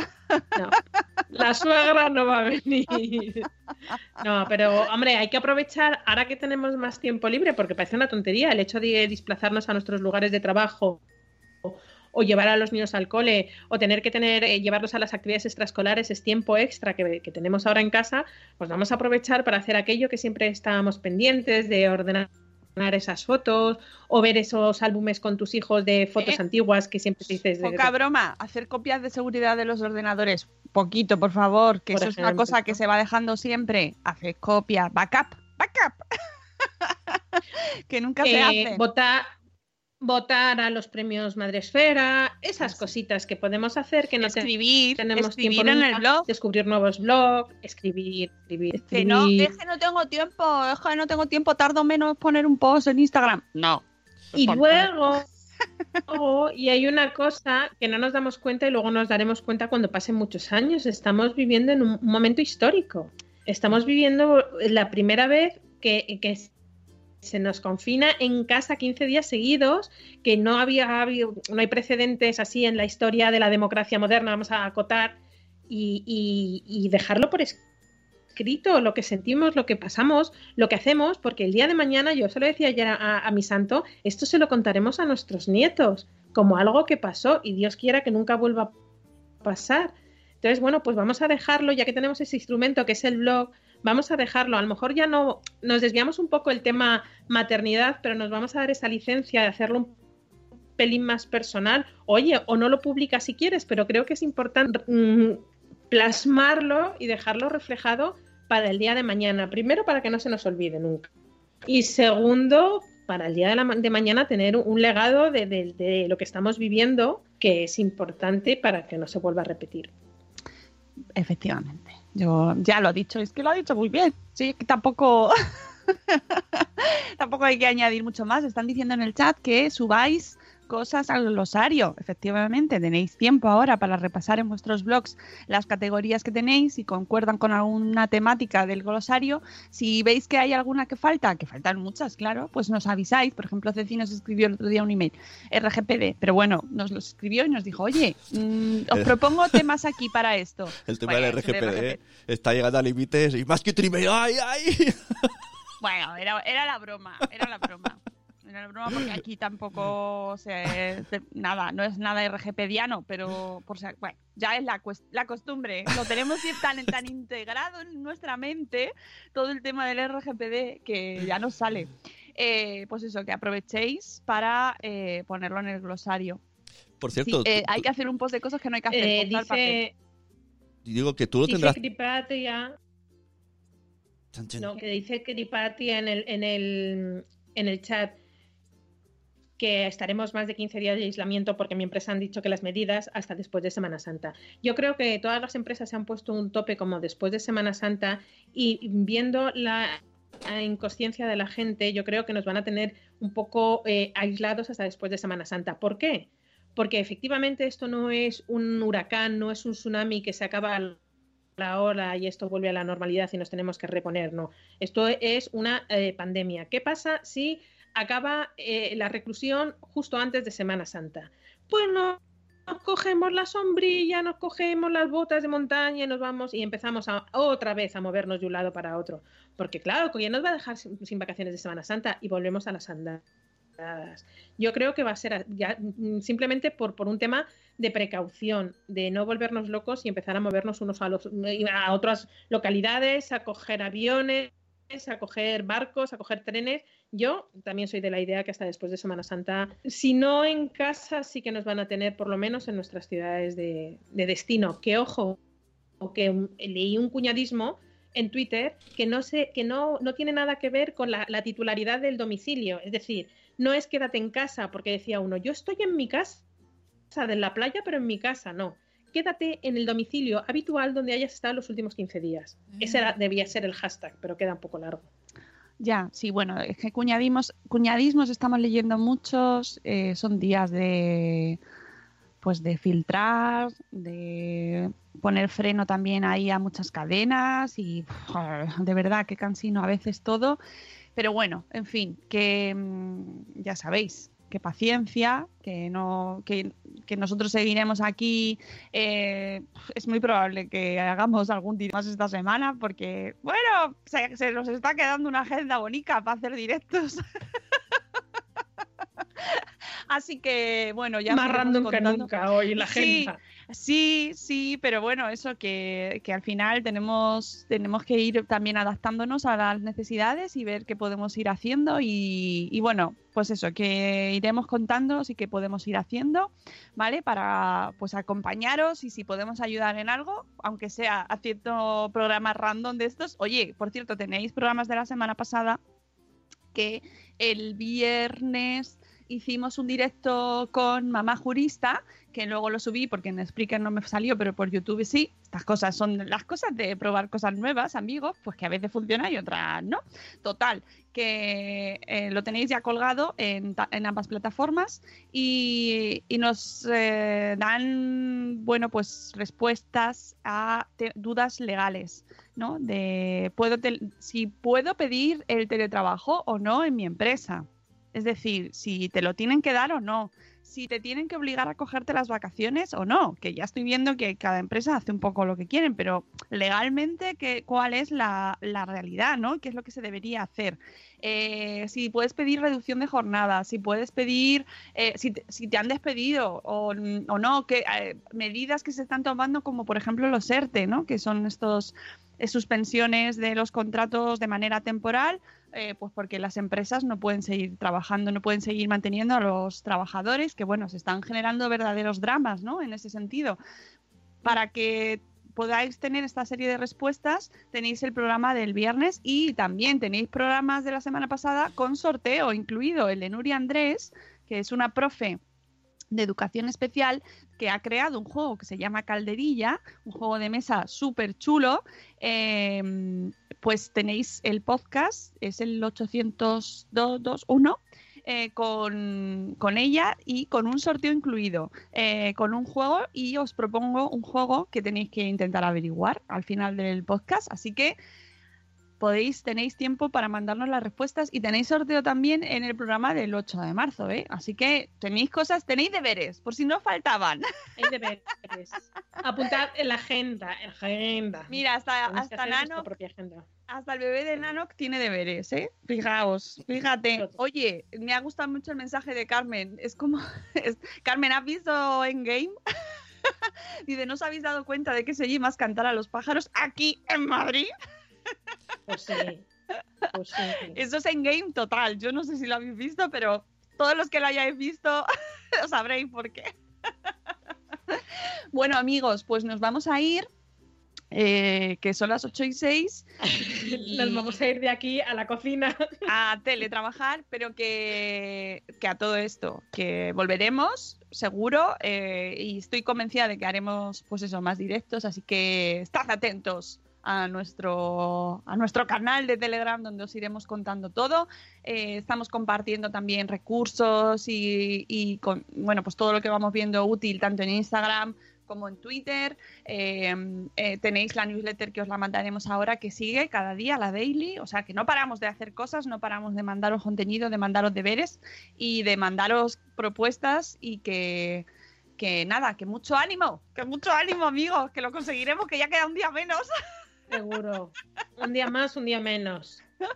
No. La suegra no va a venir. No, pero hombre, hay que aprovechar ahora que tenemos más tiempo libre, porque parece una tontería el hecho de desplazarnos a nuestros lugares de trabajo o, o llevar a los niños al cole o tener que tener eh, llevarlos a las actividades extraescolares es tiempo extra que, que tenemos ahora en casa, pues vamos a aprovechar para hacer aquello que siempre estábamos pendientes de ordenar esas fotos o ver esos álbumes con tus hijos de fotos ¿Eh? antiguas que siempre te dices de- Poca broma, hacer copias de seguridad de los ordenadores. Poquito, por favor, que Por eso es una cosa que se va dejando siempre. Hacer copias, backup, backup. <laughs> que nunca se eh, hace. Votar a los premios Madresfera, esas cositas que podemos hacer que no te- escribir, tenemos escribir tiempo en nunca, el blog. descubrir nuevos blogs, escribir, escribir, Que no, es que no tengo tiempo, es que no tengo tiempo, tardo menos poner un post en Instagram. No. Y luego, <laughs> luego, y hay una cosa que no nos damos cuenta y luego nos daremos cuenta cuando pasen muchos años. Estamos viviendo en un momento histórico. Estamos viviendo la primera vez que, que se nos confina en casa 15 días seguidos, que no había habido, no hay precedentes así en la historia de la democracia moderna, vamos a acotar, y, y- dejarlo por escrito, lo que sentimos, lo que pasamos, lo que hacemos, porque el día de mañana, yo se lo decía ayer a, a mi santo, esto se lo contaremos a nuestros nietos, como algo que pasó, y Dios quiera que nunca vuelva a pasar. Entonces, bueno, pues vamos a dejarlo, ya que tenemos ese instrumento que es el blog, vamos a dejarlo. A lo mejor ya no nos desviamos un poco el tema maternidad, pero nos vamos a dar esa licencia de hacerlo un pelín más personal. Oye, o no lo publicas si quieres, pero creo que es importante mm, plasmarlo y dejarlo reflejado para el día de mañana. Primero, para que no se nos olvide nunca. Y segundo, para el día de, la de mañana tener un, legado de lo que estamos viviendo que es importante para que no se vuelva a repetir. Efectivamente. Yo ya lo he dicho, es que lo ha dicho muy bien. Sí, que tampoco. <laughs> tampoco hay que añadir mucho más. Están diciendo en el chat que subáis cosas al glosario. Efectivamente, tenéis tiempo ahora para repasar en vuestros blogs las categorías que tenéis y concuerdan con alguna temática del glosario. Si veis que hay alguna que falta, que faltan muchas, claro, pues nos avisáis. Por ejemplo, Ceci nos escribió el otro día un email, RGPD, pero bueno, nos lo escribió y nos dijo, oye, mm, os Eh. propongo <laughs> temas aquí para esto. El tema del el RGPD RGPD. está llegando a límites y más que un email. ¡Ay, ay! Bueno, era, era la broma, era la broma. Era la broma porque aquí tampoco se, se- nada, no es nada RGPdiano, pero por si, bueno, ya es la, la costumbre. Lo tenemos tan, tan integrado en nuestra mente todo el tema del RGPD que ya nos sale. Eh, pues eso, que aprovechéis para eh, ponerlo en el glosario. Por Sí, cierto, eh, hay que hacer un post de cosas que no hay que hacer. Eh, dice digo que tú lo dice tendrás. Cripatia, Chan, chan. no, que dice Cripatia en el, en el, en el chat que estaremos más de 15 días de aislamiento porque mi empresa han dicho que las medidas hasta después de Semana Santa. Yo creo que todas las empresas se han puesto un tope como después de Semana Santa y viendo la inconsciencia de la gente, yo creo que nos van a tener un poco eh, aislados hasta después de Semana Santa. ¿Por qué? Porque efectivamente esto no es un huracán, no es un tsunami que se acaba la hora y esto vuelve a la normalidad y nos tenemos que reponer, no. Esto es una eh, pandemia. ¿Qué pasa si acaba eh, la reclusión justo antes de Semana Santa? Pues no, nos cogemos la sombrilla, nos cogemos las botas de montaña y nos vamos y empezamos a, otra vez a movernos de un lado para otro. Porque claro, que ya nos va a dejar sin, vacaciones de Semana Santa y volvemos a las andadas. Yo creo que va a ser ya, mm, simplemente por, por un tema de precaución, de no volvernos locos y empezar a movernos unos a, los, a otras localidades, a coger aviones, a coger barcos, a coger trenes. Yo también soy de la idea que hasta después de Semana Santa, si no en casa, sí que nos van a tener por lo menos en nuestras ciudades de, de destino. Que ojo, que un- leí un cuñadismo en Twitter que no se, que no, no tiene nada que ver con la, la titularidad del domicilio. Es decir, no es quédate en casa, porque decía uno, yo estoy en mi casa, de la playa, pero en mi casa, no. Quédate en el domicilio habitual donde hayas estado los últimos 15 días. Ese era- debía ser el hashtag, pero queda un poco largo. Ya, sí, bueno, es que cuñadismos, cuñadismos estamos leyendo muchos, eh, son días de pues de filtrar, de poner freno también ahí a muchas cadenas y de verdad que cansino a veces todo. Pero bueno, en fin, que mm, ya sabéis, que paciencia, que no, que, que nosotros seguiremos aquí. eh, es muy probable que hagamos algún día más esta semana, porque, bueno, se, se nos está quedando una agenda bonita para hacer directos. <laughs> Así que, bueno, ya Más random que nunca hoy la agenda. Sí, sí, pero bueno, eso que, que al final tenemos, tenemos que ir también adaptándonos a las necesidades y ver qué podemos ir haciendo y, y bueno, pues eso, que iremos contando y que podemos ir haciendo, ¿vale? Para pues acompañaros y si podemos ayudar en algo, aunque sea haciendo programas random de estos. Oye, por cierto, tenéis programas de la semana pasada que el viernes hicimos un directo con Mamá Jurista, que luego lo subí porque en Spreaker no me salió, pero por YouTube sí. Estas cosas son las cosas de probar cosas nuevas, amigos, pues que a veces funciona y otras no. Total, que eh, lo tenéis ya colgado en, en ambas plataformas y, nos eh, dan, bueno, pues respuestas a dudas legales, ¿no? De puedo si puedo pedir el teletrabajo o no en mi empresa. Es decir, si te lo tienen que dar o no, si te tienen que obligar a cogerte las vacaciones o no, que ya estoy viendo que cada empresa hace un poco lo que quieren, pero legalmente, ¿qué, ¿cuál es la, la realidad, no? ¿Qué es lo que se debería hacer? Eh, si puedes pedir reducción de jornada, si puedes pedir, eh, si, te, si te han despedido o, no, que eh, medidas que se están tomando como por ejemplo los ERTE, ¿no? Que son estos suspensiones de los contratos de manera temporal, eh, pues porque las empresas no pueden seguir trabajando, no pueden seguir manteniendo a los trabajadores, que bueno, se están generando verdaderos dramas, ¿no? En ese sentido. Para que podáis tener esta serie de respuestas, tenéis el programa del viernes y también tenéis programas de la semana pasada con sorteo incluido, el de Nuria Andrés, que es una profe de educación especial que ha creado un juego que se llama Calderilla, un juego de mesa súper chulo. Eh, pues tenéis el podcast, es el 802.1. Eh, con, con ella y con un sorteo incluido, eh, con un juego y os propongo un juego que tenéis que intentar averiguar al final del podcast, así que podéis, tenéis tiempo para mandarnos las respuestas y tenéis sorteo también en el programa del 8 de marzo, ¿eh? Así que tenéis cosas, tenéis deberes, por si no faltaban. Hay deberes. Apuntad en la agenda, en la agenda. Mira, hasta, hasta Nano, hasta el bebé de Nanoc tiene deberes, ¿eh? Fijaos, fíjate. Oye, me ha gustado mucho el mensaje de Carmen. Es como, <laughs> es- Carmen, ¿has visto en game? <laughs> Dice, ¿no os habéis dado cuenta de que se oye más cantar a los pájaros aquí en Madrid? Pues sí. Pues sí. Eso es en game total. Yo no sé si lo habéis visto, pero todos los que lo hayáis visto lo <laughs> sabréis por qué. <laughs> bueno, amigos, pues nos vamos a ir, eh, que son las 8 y 6. <laughs> Nos vamos a ir de aquí a la cocina. a teletrabajar, pero que, que a todo esto, que volveremos seguro eh, y estoy convencida de que haremos pues eso, más directos, así que estad atentos a nuestro, a nuestro canal de Telegram donde os iremos contando todo. Eh, estamos compartiendo también recursos y, con, bueno, pues todo lo que vamos viendo útil tanto en Instagram como en Twitter. Eh, eh, tenéis la newsletter que os la mandaremos ahora que sigue cada día, la daily. O sea que no paramos de hacer cosas, no paramos de mandaros contenido, de mandaros deberes y de mandaros propuestas y que, que nada, que mucho ánimo, que mucho ánimo amigos, que lo conseguiremos, que ya queda un día menos. <laughs> Seguro. Un día más, un día menos. <laughs>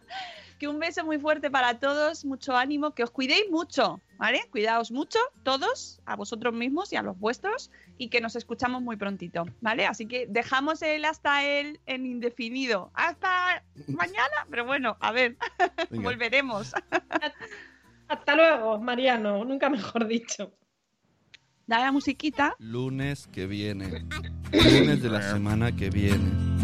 Que un beso muy fuerte para todos, mucho ánimo, que os cuidéis mucho, ¿vale? Cuidaos mucho, todos, a vosotros mismos y a los vuestros, y que nos escuchamos muy prontito, ¿vale? Así que dejamos el hasta el en indefinido. Hasta mañana, pero bueno, a ver, <laughs> volveremos. <laughs> Hasta luego, Mariano. Nunca mejor dicho. Dale la musiquita. Lunes que viene. Lunes de la semana que viene.